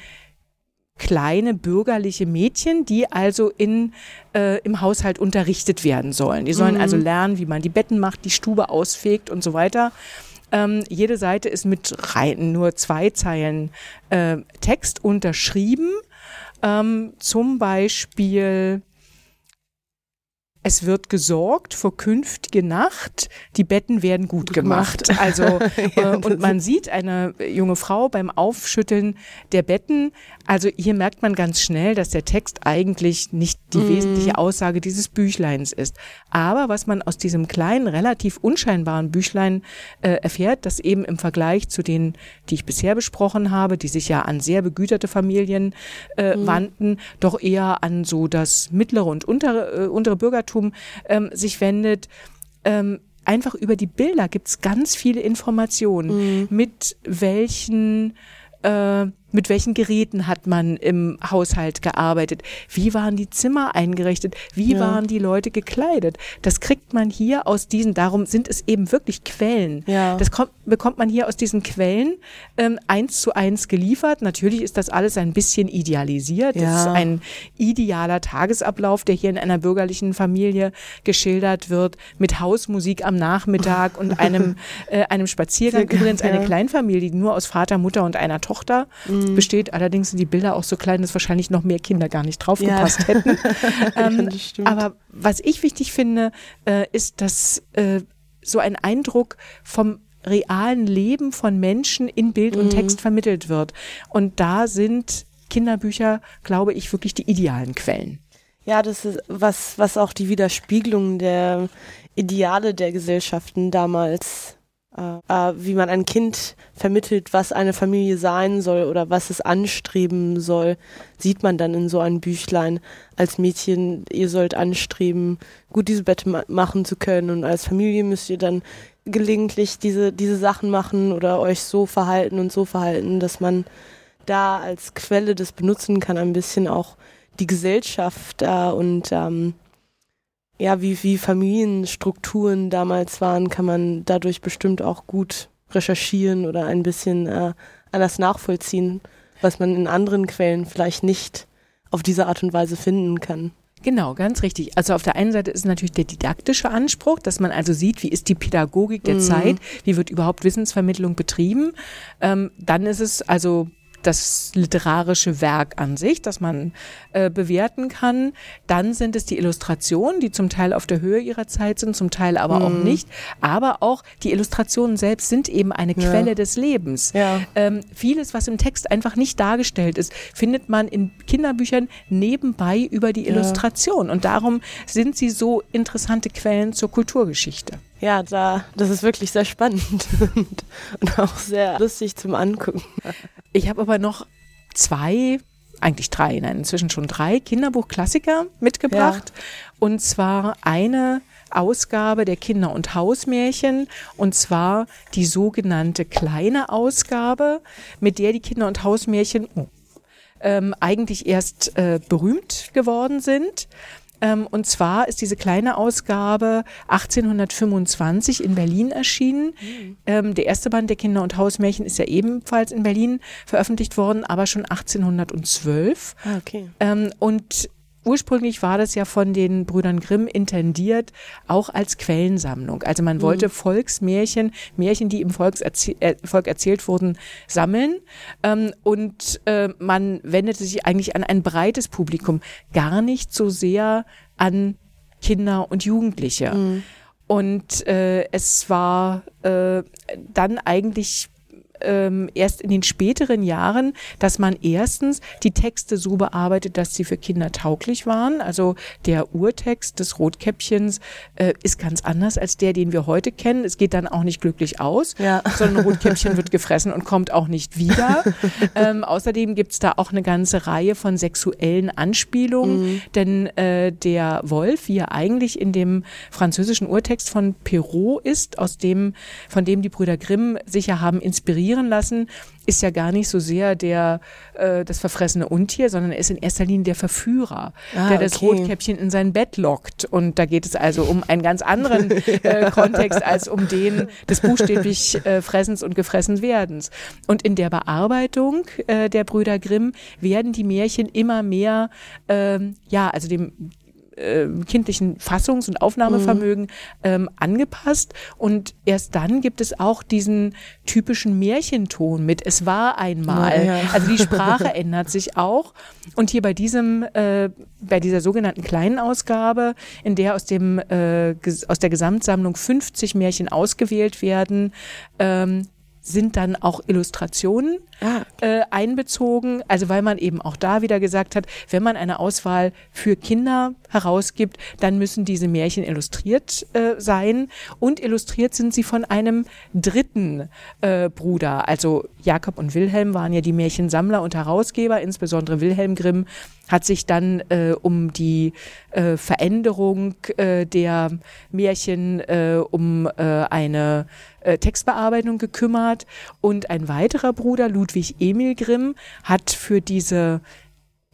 kleine bürgerliche Mädchen, die also in, äh, im Haushalt unterrichtet werden sollen. Die sollen also mhm. also lernen, wie man die Betten macht, die Stube ausfegt und so weiter. Ähm, jede Seite ist mit rein, nur zwei Zeilen äh, Text unterschrieben. Ähm, zum Beispiel es wird gesorgt vor künftige Nacht, die Betten werden gut gemacht. gemacht. Also ja, äh, und man sieht eine junge Frau beim Aufschütteln der Betten. Also hier merkt man ganz schnell, dass der Text eigentlich nicht die mm. wesentliche Aussage dieses Büchleins ist. Aber was man aus diesem kleinen, relativ unscheinbaren Büchlein äh, erfährt, das eben im Vergleich zu den, die ich bisher besprochen habe, die sich ja an sehr begüterte Familien äh, mm. wandten, doch eher an so das mittlere und untere, äh, untere Bürgertum ähm, sich wendet. Ähm, einfach über die Bilder gibt's ganz viele Informationen, mm. mit welchen äh, mit welchen Geräten hat man im Haushalt gearbeitet? Wie waren die Zimmer eingerichtet? Wie ja. waren die Leute gekleidet? Das kriegt man hier aus diesen, darum sind es eben wirklich Quellen. Ja. Das kommt, bekommt man hier aus diesen Quellen ähm, eins zu eins geliefert. Natürlich ist das alles ein bisschen idealisiert. Ja. Das ist ein idealer Tagesablauf, der hier in einer bürgerlichen Familie geschildert wird, mit Hausmusik am Nachmittag und einem, äh, einem Spaziergang. Übrigens eine Kleinfamilie, nur aus Vater, Mutter und einer Tochter. Mhm mhm. besteht. Allerdings sind die Bilder auch so klein, dass wahrscheinlich noch mehr Kinder gar nicht draufgepasst ja. hätten. ähm, aber was ich wichtig finde, äh, ist, dass äh, so ein Eindruck vom realen Leben von Menschen in Bild und mhm. Text vermittelt wird. Und da sind Kinderbücher, glaube ich, wirklich die idealen Quellen. Ja, das ist was, was auch die Widerspiegelung der Ideale der Gesellschaften damals äh, äh, wie man ein Kind vermittelt, was eine Familie sein soll oder was es anstreben soll, sieht man dann in so einem Büchlein. Als Mädchen, ihr sollt anstreben, gut diese Bette ma machen zu können und als Familie müsst ihr dann gelegentlich diese, diese Sachen machen oder euch so verhalten und so verhalten, dass man da als Quelle das benutzen kann, ein bisschen auch die Gesellschaft äh, und ähm, ja, wie, wie Familienstrukturen damals waren, kann man dadurch bestimmt auch gut recherchieren oder ein bisschen äh, anders nachvollziehen, was man in anderen Quellen vielleicht nicht auf diese Art und Weise finden kann. Genau, ganz richtig. Also auf der einen Seite ist natürlich der didaktische Anspruch, dass man also sieht, wie ist die Pädagogik der mhm. Zeit, wie wird überhaupt Wissensvermittlung betrieben. Ähm, dann ist es also das literarische Werk an sich, das man äh, bewerten kann. Dann sind es die Illustrationen, die zum Teil auf der Höhe ihrer Zeit sind, zum Teil aber mhm. auch nicht. Aber auch die Illustrationen selbst sind eben eine ja. Quelle des Lebens. Ja. Ähm, vieles, was im Text einfach nicht dargestellt ist, findet man in Kinderbüchern nebenbei über die Illustration. Ja. Und darum sind sie so interessante Quellen zur Kulturgeschichte. Ja, da, das ist wirklich sehr spannend und, und auch sehr lustig zum Angucken. Ich habe aber noch zwei, eigentlich drei, nein, inzwischen schon drei Kinderbuchklassiker mitgebracht. Ja. Und zwar eine Ausgabe der Kinder- und Hausmärchen und zwar die sogenannte kleine Ausgabe, mit der die Kinder- und Hausmärchen oh, ähm, eigentlich erst äh, berühmt geworden sind. Ähm, und zwar ist diese kleine Ausgabe 1825 in Berlin erschienen. Mhm. Ähm, der erste Band der Kinder- und Hausmärchen ist ja ebenfalls in Berlin veröffentlicht worden, aber schon 1812. Ah, okay. Ähm, und ursprünglich war das ja von den Brüdern Grimm intendiert, auch als Quellensammlung. Also man wollte mhm. Volksmärchen, Märchen, die im Volkserzie äh, Volk erzählt wurden, sammeln. Ähm, und äh, man wendete sich eigentlich an ein breites Publikum, gar nicht so sehr an Kinder und Jugendliche. Mhm. Und äh, es war äh, dann eigentlich ähm, erst in den späteren Jahren, dass man erstens die Texte so bearbeitet, dass sie für Kinder tauglich waren. Also der Urtext des Rotkäppchens äh, ist ganz anders als der, den wir heute kennen. Es geht dann auch nicht glücklich aus, ja. sondern Rotkäppchen wird gefressen und kommt auch nicht wieder. ähm, außerdem gibt's da auch eine ganze Reihe von sexuellen Anspielungen, mhm. denn äh, der Wolf, wie er eigentlich in dem französischen Urtext von Perrault ist, aus dem, von dem die Brüder Grimm sich ja haben inspiriert, inspirieren lassen, ist ja gar nicht so sehr der äh, das verfressene Untier, sondern er ist in erster Linie der Verführer, ah, der das okay. Rotkäppchen in sein Bett lockt. Und da geht es also um einen ganz anderen äh, Kontext als um den des buchstäblich äh, Fressens und Gefressenwerdens. Und in der Bearbeitung äh, der Brüder Grimm werden die Märchen immer mehr, ähm, ja, also dem äh, kindlichen Fassungs- und Aufnahmevermögen mhm. ähm, angepasst. Und erst dann gibt es auch diesen typischen Märchenton mit Es war einmal. Ja, ja. Also die Sprache ändert sich auch. Und hier bei diesem, äh, bei dieser sogenannten kleinen Ausgabe, in der aus dem äh, aus der Gesamtsammlung 50 Märchen ausgewählt werden, ähm, sind dann auch Illustrationen ah, äh, einbezogen. Also weil man eben auch da wieder gesagt hat, wenn man eine Auswahl für Kinder herausgibt, dann müssen diese Märchen illustriert äh, sein. Und illustriert sind sie von einem dritten äh, Bruder. Also Jakob und Wilhelm waren ja die Märchensammler und Herausgeber, insbesondere Wilhelm Grimm hat sich dann äh, um die äh, Veränderung äh, der Märchen, äh, um äh, eine äh, Textbearbeitung gekümmert. Und ein weiterer Bruder, Ludwig Emil Grimm, hat für diese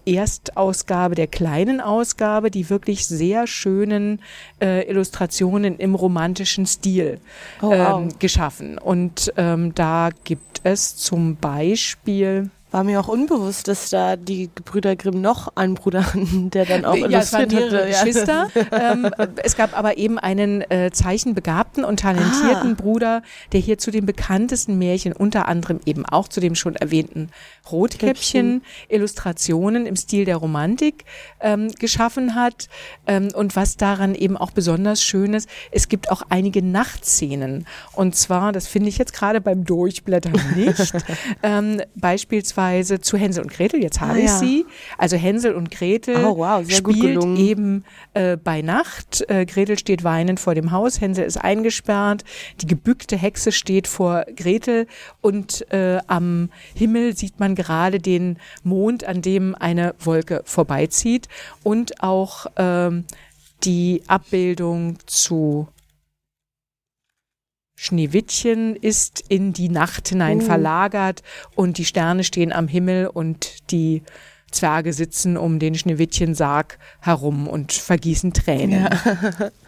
Erstausgabe der kleinen Ausgabe die wirklich sehr schönen äh, Illustrationen im romantischen Stil oh, wow. ähm, geschaffen. Und ähm, da gibt es zum Beispiel war mir auch unbewusst, dass da die Gebrüder Grimm noch einen Bruder hatten, der dann auch ja, es mehrere Geschwister. ähm, es gab aber eben einen äh, zeichenbegabten und talentierten ah. Bruder, der hier zu den bekanntesten Märchen, unter anderem eben auch zu dem schon erwähnten Rotkäppchen, Illustrationen im Stil der Romantik ähm, geschaffen hat. Ähm, und was daran eben auch besonders schön ist, es gibt auch einige Nachtszenen. Und zwar, das finde ich jetzt gerade beim Durchblättern nicht, ähm, beispielsweise Hinweise zu Hänsel und Gretel. Jetzt habe ah, ich ja. sie. Also Hänsel und Gretel oh, wow, spielt eben äh, bei Nacht. Äh, Gretel steht weinend vor dem Haus, Hänsel ist eingesperrt, die gebückte Hexe steht vor Gretel und äh, am Himmel sieht man gerade den Mond, an dem eine Wolke vorbeizieht und auch ähm, die Abbildung zu Schneewittchen ist in die Nacht hinein uh. verlagert und die Sterne stehen am Himmel und die Zwerge sitzen um den Schneewittchen-Sarg herum und vergießen Tränen. Ja.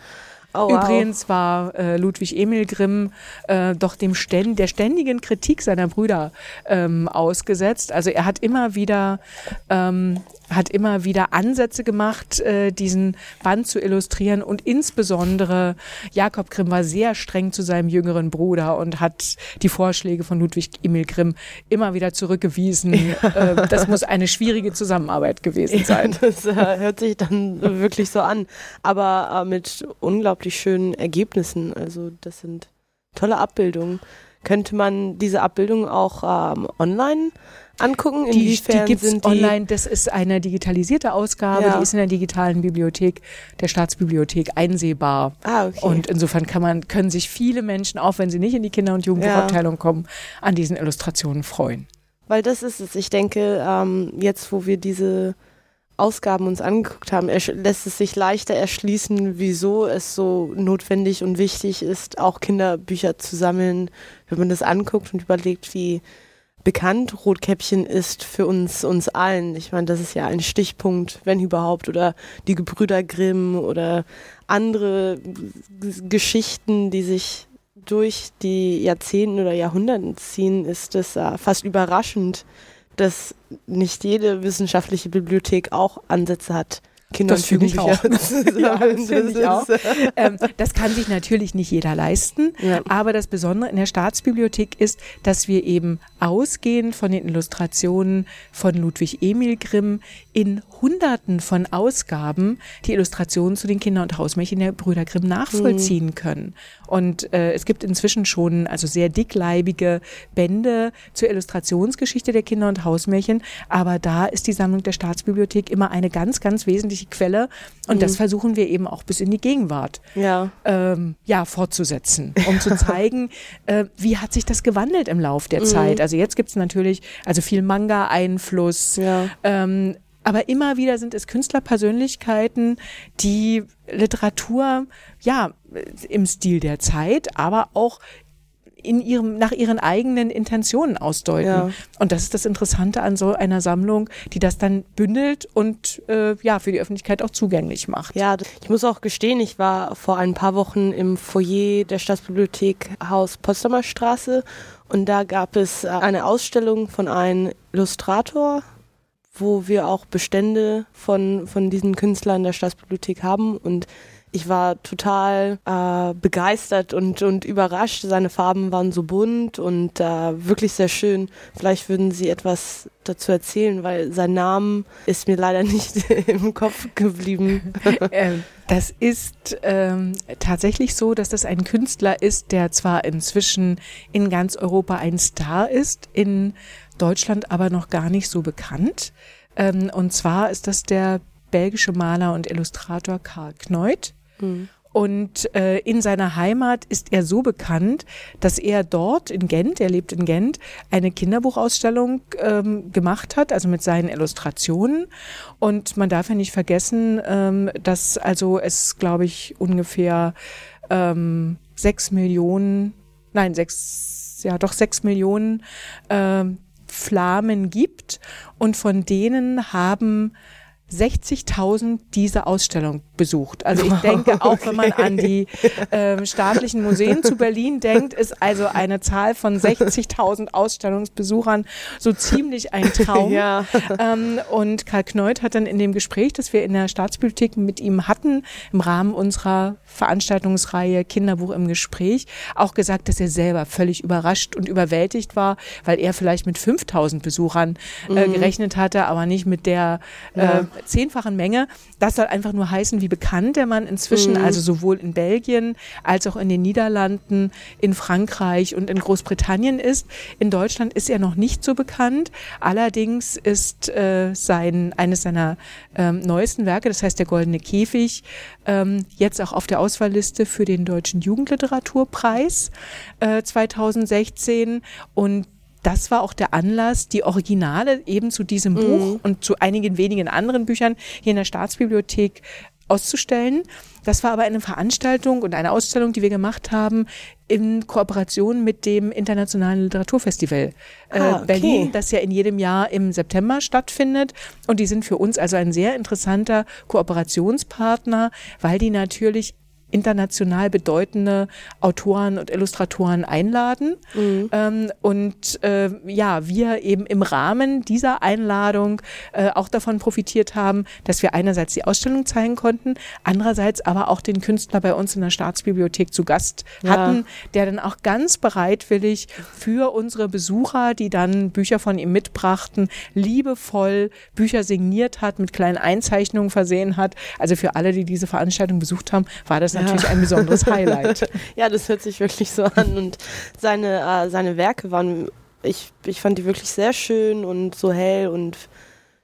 Oh, wow. Übrigens war äh, Ludwig Emil Grimm äh, doch dem Ständ, der ständigen Kritik seiner Brüder ähm, ausgesetzt. Also er hat immer wieder ähm, hat immer wieder Ansätze gemacht, äh, diesen Band zu illustrieren und insbesondere Jakob Grimm war sehr streng zu seinem jüngeren Bruder und hat die Vorschläge von Ludwig Emil Grimm immer wieder zurückgewiesen. Ja. Äh, das muss eine schwierige Zusammenarbeit gewesen sein. Ja, das äh, hört sich dann wirklich so an, aber äh, mit unglaublich schönen Ergebnissen. Also das sind tolle Abbildungen. Könnte man diese Abbildungen auch ähm, online angucken? Inwiefern die, die gibt es online. Das ist eine digitalisierte Ausgabe, ja. die ist in der digitalen Bibliothek der Staatsbibliothek einsehbar. Ah, okay. Und insofern kann man, können sich viele Menschen, auch wenn sie nicht in die Kinder- und Jugendbuchabteilung ja. kommen, an diesen Illustrationen freuen. Weil das ist es. Ich denke, ähm, jetzt, wo wir diese Ausgaben uns angeguckt haben, lässt es sich leichter erschließen, wieso es so notwendig und wichtig ist, auch Kinderbücher zu sammeln, wenn man das anguckt und überlegt, wie bekannt Rotkäppchen ist für uns, uns allen. Ich meine, das ist ja ein Stichpunkt, wenn überhaupt, oder die Gebrüder Grimm oder andere Geschichten, die sich durch die Jahrzehnte oder Jahrhunderte ziehen, ist es äh, fast überraschend, dass nicht jede wissenschaftliche Bibliothek auch Ansätze hat. Kinder das ich auch. ja, das, ich auch. Ähm, das kann sich natürlich nicht jeder leisten, ja. aber das Besondere in der Staatsbibliothek ist, dass wir eben ausgehend von den Illustrationen von Ludwig Emil Grimm in Hunderten von Ausgaben die Illustrationen zu den Kinder- und Hausmärchen der Brüder Grimm nachvollziehen mhm. können. Und äh, es gibt inzwischen schon also sehr dickleibige Bände zur Illustrationsgeschichte der Kinder- und Hausmärchen, aber da ist die Sammlung der Staatsbibliothek immer eine ganz, ganz wesentliche Quelle und mhm. das versuchen wir eben auch bis in die Gegenwart ja, ähm, ja fortzusetzen, um zu zeigen, äh, wie hat sich das gewandelt im Lauf der mhm. Zeit. Also jetzt gibt's natürlich also viel Manga-Einfluss. Ja. Ähm, aber immer wieder sind es Künstlerpersönlichkeiten, die Literatur, ja, im Stil der Zeit, aber auch in ihrem, nach ihren eigenen Intentionen ausdeuten. Ja. Und das ist das Interessante an so einer Sammlung, die das dann bündelt und äh, ja, für die Öffentlichkeit auch zugänglich macht. Ja, ich muss auch gestehen, ich war vor ein paar Wochen im Foyer der Staatsbibliothek Haus Potsdamer Straße und da gab es äh, eine Ausstellung von einem Illustrator, wo wir auch Bestände von, von diesen Künstlern der Staatsbibliothek haben und ich war total äh, begeistert und, und überrascht. Seine Farben waren so bunt und äh, wirklich sehr schön. Vielleicht würden Sie etwas dazu erzählen, weil sein Name ist mir leider nicht im Kopf geblieben. Ähm, das ist ähm, tatsächlich so, dass das ein Künstler ist, der zwar inzwischen in ganz Europa ein Star ist, in Deutschland aber noch gar nicht so bekannt. Ähm, und zwar ist das der belgische Maler und Illustrator Karl Kneut. Mhm. Und äh, in seiner Heimat ist er so bekannt, dass er dort in Gent, er lebt in Gent, eine Kinderbuchausstellung ähm, gemacht hat, also mit seinen Illustrationen. Und man darf ja nicht vergessen, ähm, dass also es, glaube ich, ungefähr ähm, sechs Millionen, nein, sechs, ja doch sechs Millionen ähm, Flamen gibt und von denen haben 60.000 diese Ausstellung besucht. Also ich denke, auch wenn man an die äh, staatlichen Museen zu Berlin denkt, ist also eine Zahl von 60.000 Ausstellungsbesuchern so ziemlich ein Traum. Ja. Ähm, und Karl Kneut hat dann in dem Gespräch, das wir in der Staatsbibliothek mit ihm hatten, im Rahmen unserer Veranstaltungsreihe Kinderbuch im Gespräch, auch gesagt, dass er selber völlig überrascht und überwältigt war, weil er vielleicht mit 5.000 Besuchern äh, mhm. gerechnet hatte, aber nicht mit der äh, ja zehnfachen Menge. Das soll einfach nur heißen, wie bekannt der Mann inzwischen, mhm. also sowohl in Belgien als auch in den Niederlanden, in Frankreich und in Großbritannien ist. In Deutschland ist er noch nicht so bekannt. Allerdings ist äh, sein eines seiner ähm, neuesten Werke, das heißt der Goldene Käfig, ähm, jetzt auch auf der Auswahlliste für den Deutschen Jugendliteraturpreis äh, 2016 und das war auch der Anlass, die Originale eben zu diesem mhm. Buch und zu einigen wenigen anderen Büchern hier in der Staatsbibliothek auszustellen. Das war aber eine Veranstaltung und eine Ausstellung, die wir gemacht haben in Kooperation mit dem Internationalen Literaturfestival äh, ah, okay. Berlin, das ja in jedem Jahr im September stattfindet. Und die sind für uns also ein sehr interessanter Kooperationspartner, weil die natürlich international bedeutende Autoren und Illustratoren einladen. Mhm. Ähm, und äh, ja, wir eben im Rahmen dieser Einladung äh, auch davon profitiert haben, dass wir einerseits die Ausstellung zeigen konnten, andererseits aber auch den Künstler bei uns in der Staatsbibliothek zu Gast ja. hatten, der dann auch ganz bereitwillig für unsere Besucher, die dann Bücher von ihm mitbrachten, liebevoll Bücher signiert hat, mit kleinen Einzeichnungen versehen hat. Also für alle, die diese Veranstaltung besucht haben, war das natürlich ja. ein besonderes Highlight. ja, das hört sich wirklich so an. Und seine, äh, seine Werke waren, ich, ich fand die wirklich sehr schön und so hell und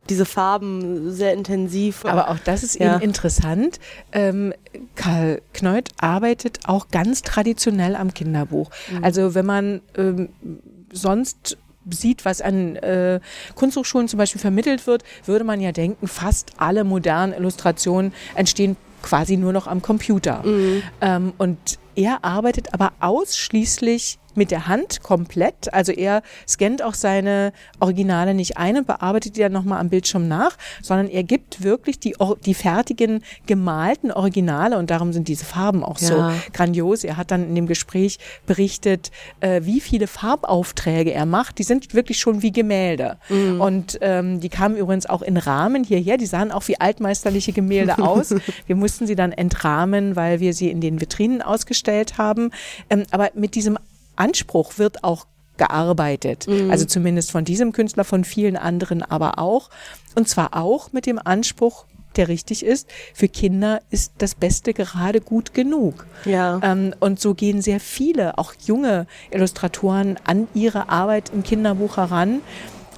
diese Farben sehr intensiv. Aber auch das ist ja. eben interessant. Ähm, Karl Kneut arbeitet auch ganz traditionell am Kinderbuch. Mhm. Also wenn man ähm, sonst sieht, was an äh, Kunsthochschulen zum Beispiel vermittelt wird, würde man ja denken, fast alle modernen Illustrationen entstehen quasi nur noch am Computer. Mhm. Ähm, und er arbeitet aber ausschließlich mit der Hand komplett. Also er scannt auch seine Originale nicht ein und bearbeitet die dann nochmal am Bildschirm nach, sondern er gibt wirklich die, die fertigen gemalten Originale und darum sind diese Farben auch ja. so grandios. Er hat dann in dem Gespräch berichtet, äh, wie viele Farbaufträge er macht. Die sind wirklich schon wie Gemälde. Mhm. Und ähm, die kamen übrigens auch in Rahmen hierher. Die sahen auch wie altmeisterliche Gemälde aus. wir mussten sie dann entrahmen, weil wir sie in den Vitrinen ausgestellt haben. Ähm, aber mit diesem Anspruch wird auch gearbeitet. Mhm. Also zumindest von diesem Künstler, von vielen anderen aber auch. Und zwar auch mit dem Anspruch, der richtig ist, für Kinder ist das Beste gerade gut genug. Ja. Ähm, und so gehen sehr viele, auch junge Illustratoren an ihre Arbeit im Kinderbuch heran.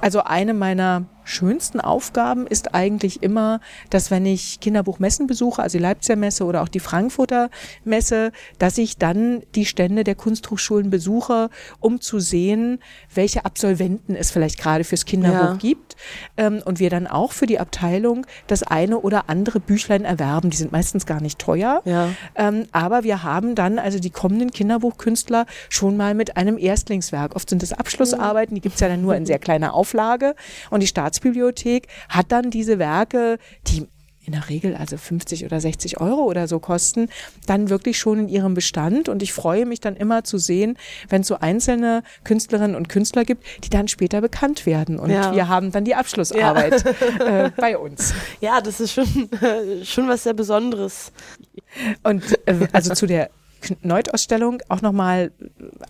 Also eine meiner schönsten Aufgaben ist eigentlich immer, dass wenn ich Kinderbuchmessen besuche, also die Leipziger Messe oder auch die Frankfurter Messe, dass ich dann die Stände der Kunsthochschulen besuche, um zu sehen, welche Absolventen es vielleicht gerade fürs Kinderbuch ja. gibt. Ähm, und wir dann auch für die Abteilung das eine oder andere Büchlein erwerben. Die sind meistens gar nicht teuer. Ja. Ähm, aber wir haben dann also die kommenden Kinderbuchkünstler schon mal mit einem Erstlingswerk. Oft sind das Abschlussarbeiten, die gibt's ja dann nur in sehr kleiner Auflage. Und die Staats Staatsbibliothek hat dann diese Werke, die in der Regel also 50 oder 60 Euro oder so kosten, dann wirklich schon in ihrem Bestand. Und ich freue mich dann immer zu sehen, wenn es so einzelne Künstlerinnen und Künstler gibt, die dann später bekannt werden. Und ja. wir haben dann die Abschlussarbeit ja. äh, bei uns. Ja, das ist schon, schon was sehr Besonderes. Und äh, also zu der Neuausstellung auch nochmal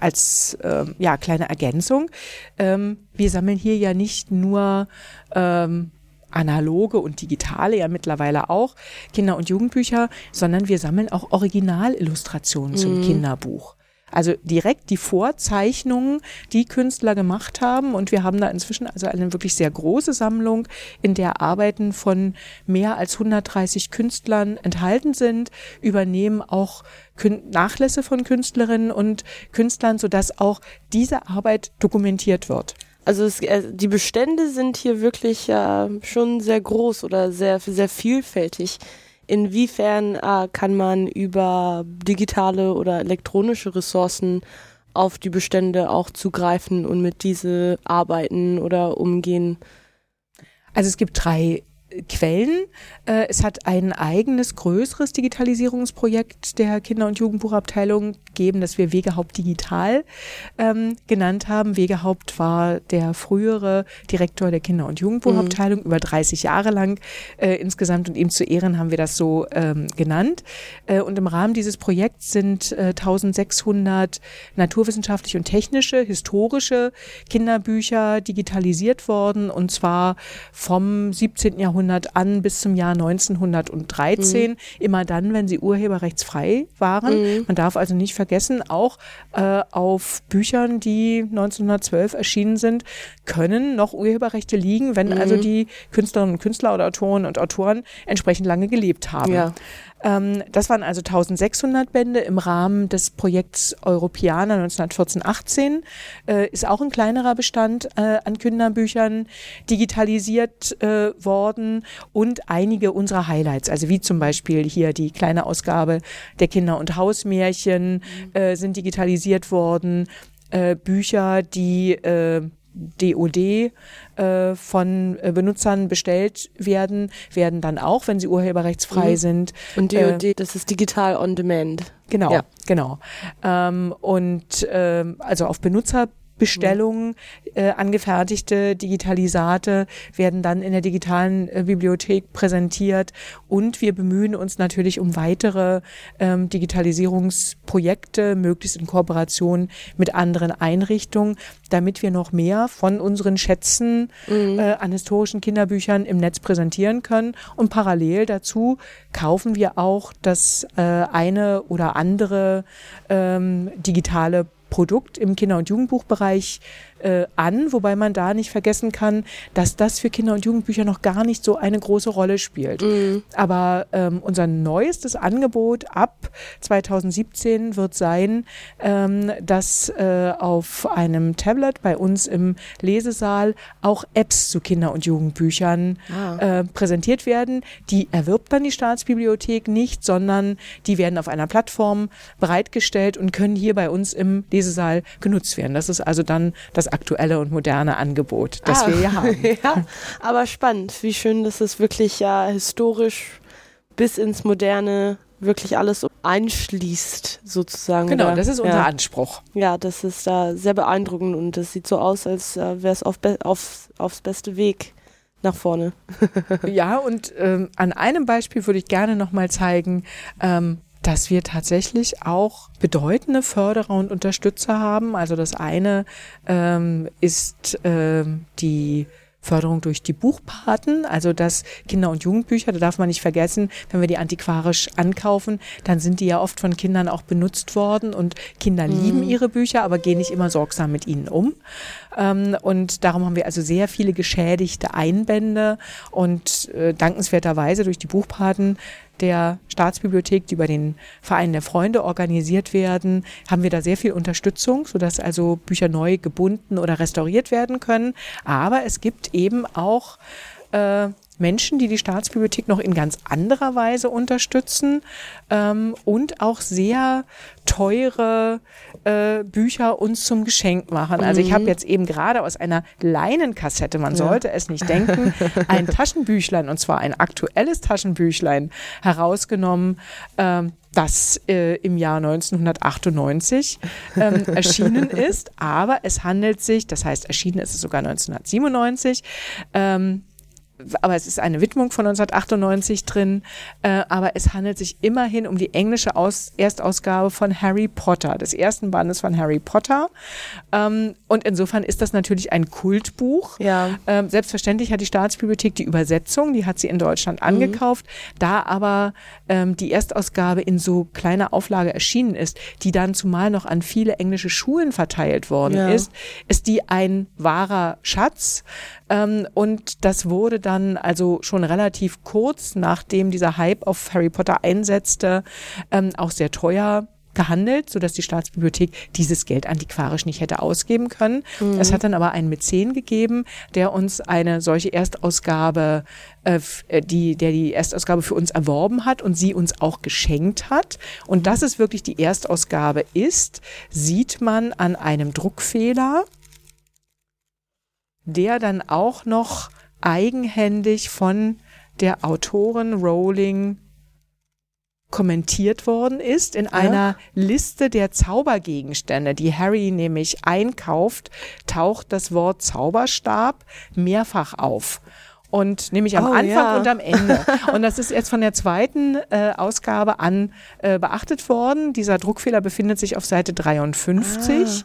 als ähm, ja, kleine Ergänzung. Ähm, wir sammeln hier ja nicht nur ähm, analoge und digitale ja mittlerweile auch Kinder- und Jugendbücher, sondern wir sammeln auch Originalillustrationen zum mhm. Kinderbuch. Also direkt die Vorzeichnungen, die Künstler gemacht haben. Und wir haben da inzwischen also eine wirklich sehr große Sammlung, in der Arbeiten von mehr als 130 Künstlern enthalten sind, übernehmen auch Nachlässe von Künstlerinnen und Künstlern, sodass auch diese Arbeit dokumentiert wird. Also es, äh, die Bestände sind hier wirklich äh, schon sehr groß oder sehr, sehr vielfältig. Inwiefern äh, kann man über digitale oder elektronische Ressourcen auf die Bestände auch zugreifen und mit diese arbeiten oder umgehen? Also es gibt drei Quellen. Äh, es hat ein eigenes größeres Digitalisierungsprojekt der Kinder- und Jugendbuchabteilung gegeben, das wir Wegehaupt Digital ähm, genannt haben. Wegehaupt war der frühere Direktor der Kinder- und Jugendbuchabteilung mhm. über 30 Jahre lang äh, insgesamt und ihm zu Ehren haben wir das so ähm, genannt. Äh, und im Rahmen dieses Projekts sind äh, 1600 naturwissenschaftliche und technische, historische Kinderbücher digitalisiert worden und zwar vom 17. Jahrhundert Jahrhundert an bis zum Jahr 1913, mhm. immer dann, wenn sie urheberrechtsfrei waren. Mhm. Man darf also nicht vergessen, auch äh, auf Büchern, die 1912 erschienen sind, können noch Urheberrechte liegen, wenn also mhm. also die Künstlerinnen und Künstler oder Autoren und Autoren entsprechend lange gelebt haben. Ja. Ähm, das waren also 1600 Bände im Rahmen des Projekts Europäer 1914-18. Äh, ist auch ein kleinerer Bestand äh, an Kinderbüchern digitalisiert äh, worden und einige unserer Highlights, also wie zum Beispiel hier die kleine Ausgabe der Kinder- und Hausmärchen mhm. sind digitalisiert worden. Bücher, die DOD äh, von äh, Benutzern bestellt werden, werden dann auch, wenn sie urheberrechtsfrei mhm. sind. Und DOD, äh, das ist digital on demand. Genau, ja. genau. Ähm, und ähm, also auf Benutzer Bestellungen, äh, angefertigte Digitalisate werden dann in der digitalen äh, Bibliothek präsentiert und wir bemühen uns natürlich um weitere ähm, Digitalisierungsprojekte, möglichst in Kooperation mit anderen Einrichtungen, damit wir noch mehr von unseren Schätzen mhm. äh, an historischen Kinderbüchern im Netz präsentieren können. Und parallel dazu kaufen wir auch das äh, eine oder andere ähm, digitale Produkt im Kinder- und Jugendbuchbereich äh, an, wobei man da nicht vergessen kann, dass das für Kinder- und Jugendbücher noch gar nicht so eine große Rolle spielt. Mhm. Aber ähm, unser neuestes Angebot ab 2017 wird sein, ähm, dass äh, auf einem Tablet bei uns im Lesesaal auch Apps zu Kinder- und Jugendbüchern ah. äh, präsentiert werden. Die erwirbt dann die Staatsbibliothek nicht, sondern die werden auf einer Plattform bereitgestellt und können hier bei uns im Lesesaal genutzt werden. Das ist also dann das aktuelle und moderne Angebot, das ah, wir hier haben. ja, aber spannend, wie schön, dass es wirklich ja historisch bis ins Moderne wirklich alles einschließt, sozusagen. Genau, das ist unser ja. Anspruch. Ja, das ist da sehr beeindruckend und das sieht so aus, als äh, wäre es auf be auf, aufs beste Weg nach vorne. ja, und ähm, an einem Beispiel würde ich gerne nochmal zeigen, ähm, dass wir tatsächlich auch bedeutende Förderer und Unterstützer haben. Also das eine ähm, ist ähm, die Förderung durch die Buchpaten, also das Kinder- und Jugendbücher, da darf man nicht vergessen, wenn wir die antiquarisch ankaufen, dann sind die ja oft von Kindern auch benutzt worden und Kinder mhm. lieben ihre Bücher, aber gehen nicht immer sorgsam mit ihnen um. Ähm, und darum haben wir also sehr viele geschädigte Einbände und äh, dankenswerterweise durch die Buchpaten der Staatsbibliothek, die über den Verein der Freunde organisiert werden, haben wir da sehr viel Unterstützung, sodass also Bücher neu gebunden oder restauriert werden können. Aber es gibt eben auch äh, Menschen, die die Staatsbibliothek noch in ganz anderer Weise unterstützen ähm, und auch sehr teure äh, Bücher uns zum Geschenk machen. Also ich habe mhm. jetzt eben gerade aus einer Leinenkassette, man sollte ja. es nicht denken, ein Taschenbüchlein und zwar ein aktuelles Taschenbüchlein herausgenommen. Ähm, das äh, im Jahr 1998 ähm, erschienen ist, aber es handelt sich, das heißt erschienen ist es sogar 1997, ähm, aber es ist eine Widmung von 1998 drin, äh, aber es handelt sich immerhin um die englische Aus Erstausgabe von Harry Potter, des ersten Bandes von Harry Potter. Ähm, und insofern ist das natürlich ein Kultbuch. Ja. Ähm, selbstverständlich hat die Staatsbibliothek die Übersetzung, die hat sie in Deutschland mhm. angekauft. Da aber ähm, die Erstausgabe in so kleiner Auflage erschienen ist, die dann zumal noch an viele englische Schulen verteilt worden ja. ist, ist die ein wahrer Schatz. Ähm, und das wurde dann also schon relativ kurz, nachdem dieser Hype auf Harry Potter einsetzte, ähm, auch sehr teuer gehandelt, sodass die Staatsbibliothek dieses Geld antiquarisch nicht hätte ausgeben können. Mhm. Es hat dann aber einen Mäzen gegeben, der uns eine solche Erstausgabe, äh, äh, die, der die Erstausgabe für uns erworben hat und sie uns auch geschenkt hat. Und dass es wirklich die Erstausgabe ist, sieht man an einem Druckfehler der dann auch noch eigenhändig von der Autorin Rowling kommentiert worden ist in ja. einer Liste der Zaubergegenstände, die Harry nämlich einkauft, taucht das Wort Zauberstab mehrfach auf und nämlich am oh, Anfang ja. und am Ende. Und das ist jetzt von der zweiten äh, Ausgabe an äh, beachtet worden. Dieser Druckfehler befindet sich auf Seite 53. Ah.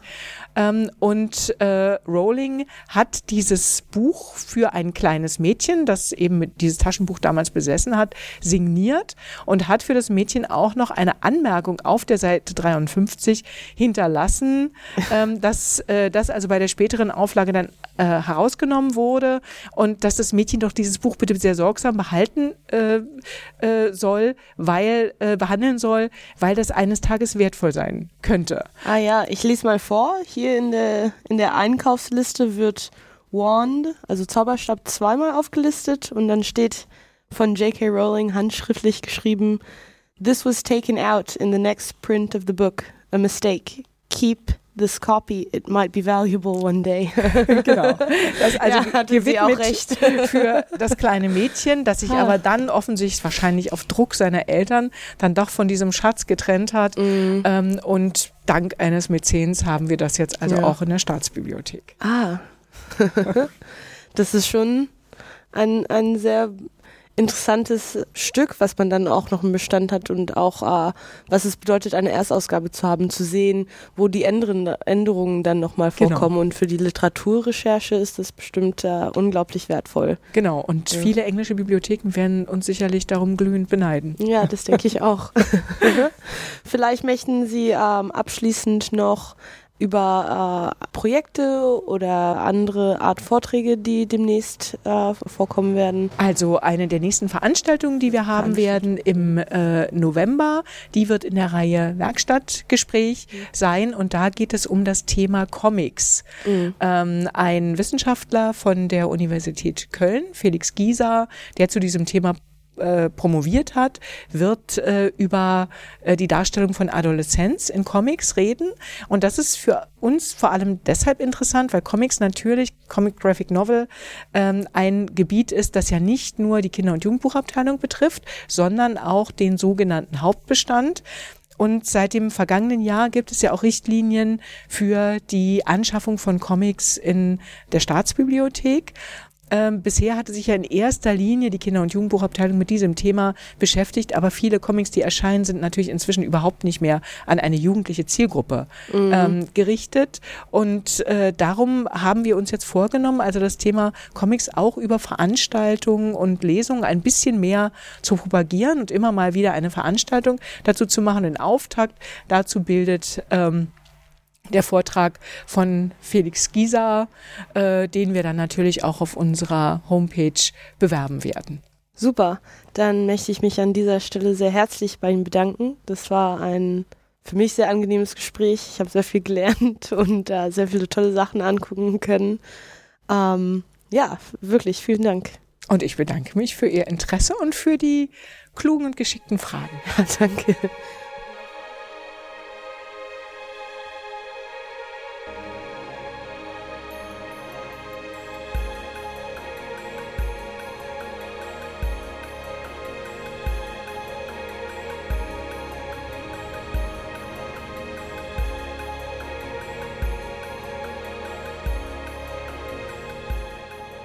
Ähm, und äh, Rowling hat dieses Buch für ein kleines Mädchen, das eben dieses Taschenbuch damals besessen hat, signiert und hat für das Mädchen auch noch eine Anmerkung auf der Seite 53 hinterlassen, ähm, dass äh, das also bei der späteren Auflage dann äh, herausgenommen wurde und dass das Mädchen doch dieses Buch bitte sehr sorgsam behalten äh, äh, soll, weil äh, behandeln soll, weil das eines Tages wertvoll sein könnte. Ah ja, ich lese mal vor. Hier hier in der, in der Einkaufsliste wird Wand, also Zauberstab, zweimal aufgelistet und dann steht von J.K. Rowling handschriftlich geschrieben, This was taken out in the next print of the book. A mistake. Keep this copy, it might be valuable one day. genau. Das also ja, hatte sie auch recht. für das kleine Mädchen, das sich aber dann offensichtlich wahrscheinlich auf Druck seiner Eltern dann doch von diesem Schatz getrennt hat. Mm. Ähm, und dank eines Mäzens haben wir das jetzt also ja. auch in der Staatsbibliothek. Ah. das ist schon ein, ein sehr interessantes Stück, was man dann auch noch im Bestand hat und auch, äh, was es bedeutet, eine Erstausgabe zu haben, zu sehen, wo die Änderungen dann nochmal genau. vorkommen. Genau. Und für die Literaturrecherche ist das bestimmt äh, unglaublich wertvoll. Genau, und ja. viele englische Bibliotheken werden uns sicherlich darum glühend beneiden. Ja, das denke ich auch. Vielleicht möchten Sie ähm, abschließend noch über äh, Projekte oder andere Art Vorträge, die demnächst äh, vorkommen werden? Also eine der nächsten Veranstaltungen, die wir haben werden im äh, November, die wird in der Reihe Werkstattgespräch mhm. sein und da geht es um das Thema Comics. Mhm. Ähm, ein Wissenschaftler von der Universität Köln, Felix Gieser, der zu diesem Thema äh, promoviert hat, wird äh, über äh, die Darstellung von Adoleszenz in Comics reden. Und das ist für uns vor allem deshalb interessant, weil Comics natürlich, Comic Graphic Novel, ähm, ein Gebiet ist, das ja nicht nur die Kinder- und Jugendbuchabteilung betrifft, sondern auch den sogenannten Hauptbestand. Und seit dem vergangenen Jahr gibt es ja auch Richtlinien für die Anschaffung von Comics in der Staatsbibliothek. Ähm, bisher hatte sich ja in erster Linie die Kinder- und Jugendbuchabteilung mit diesem Thema beschäftigt, aber viele Comics, die erscheinen, sind natürlich inzwischen überhaupt nicht mehr an eine jugendliche Zielgruppe mhm. ähm, gerichtet. Und äh, darum haben wir uns jetzt vorgenommen, also das Thema Comics auch über Veranstaltungen und Lesungen ein bisschen mehr zu propagieren und immer mal wieder eine Veranstaltung dazu zu machen. Den Auftakt dazu bildet ähm, der Vortrag von Felix Gieser, äh, den wir dann natürlich auch auf unserer Homepage bewerben werden. Super, dann möchte ich mich an dieser Stelle sehr herzlich bei Ihnen bedanken. Das war ein für mich sehr angenehmes Gespräch. Ich habe sehr viel gelernt und äh, sehr viele tolle Sachen angucken können. Ähm, ja, wirklich, vielen Dank. Und ich bedanke mich für Ihr Interesse und für die klugen und geschickten Fragen. Ja, danke.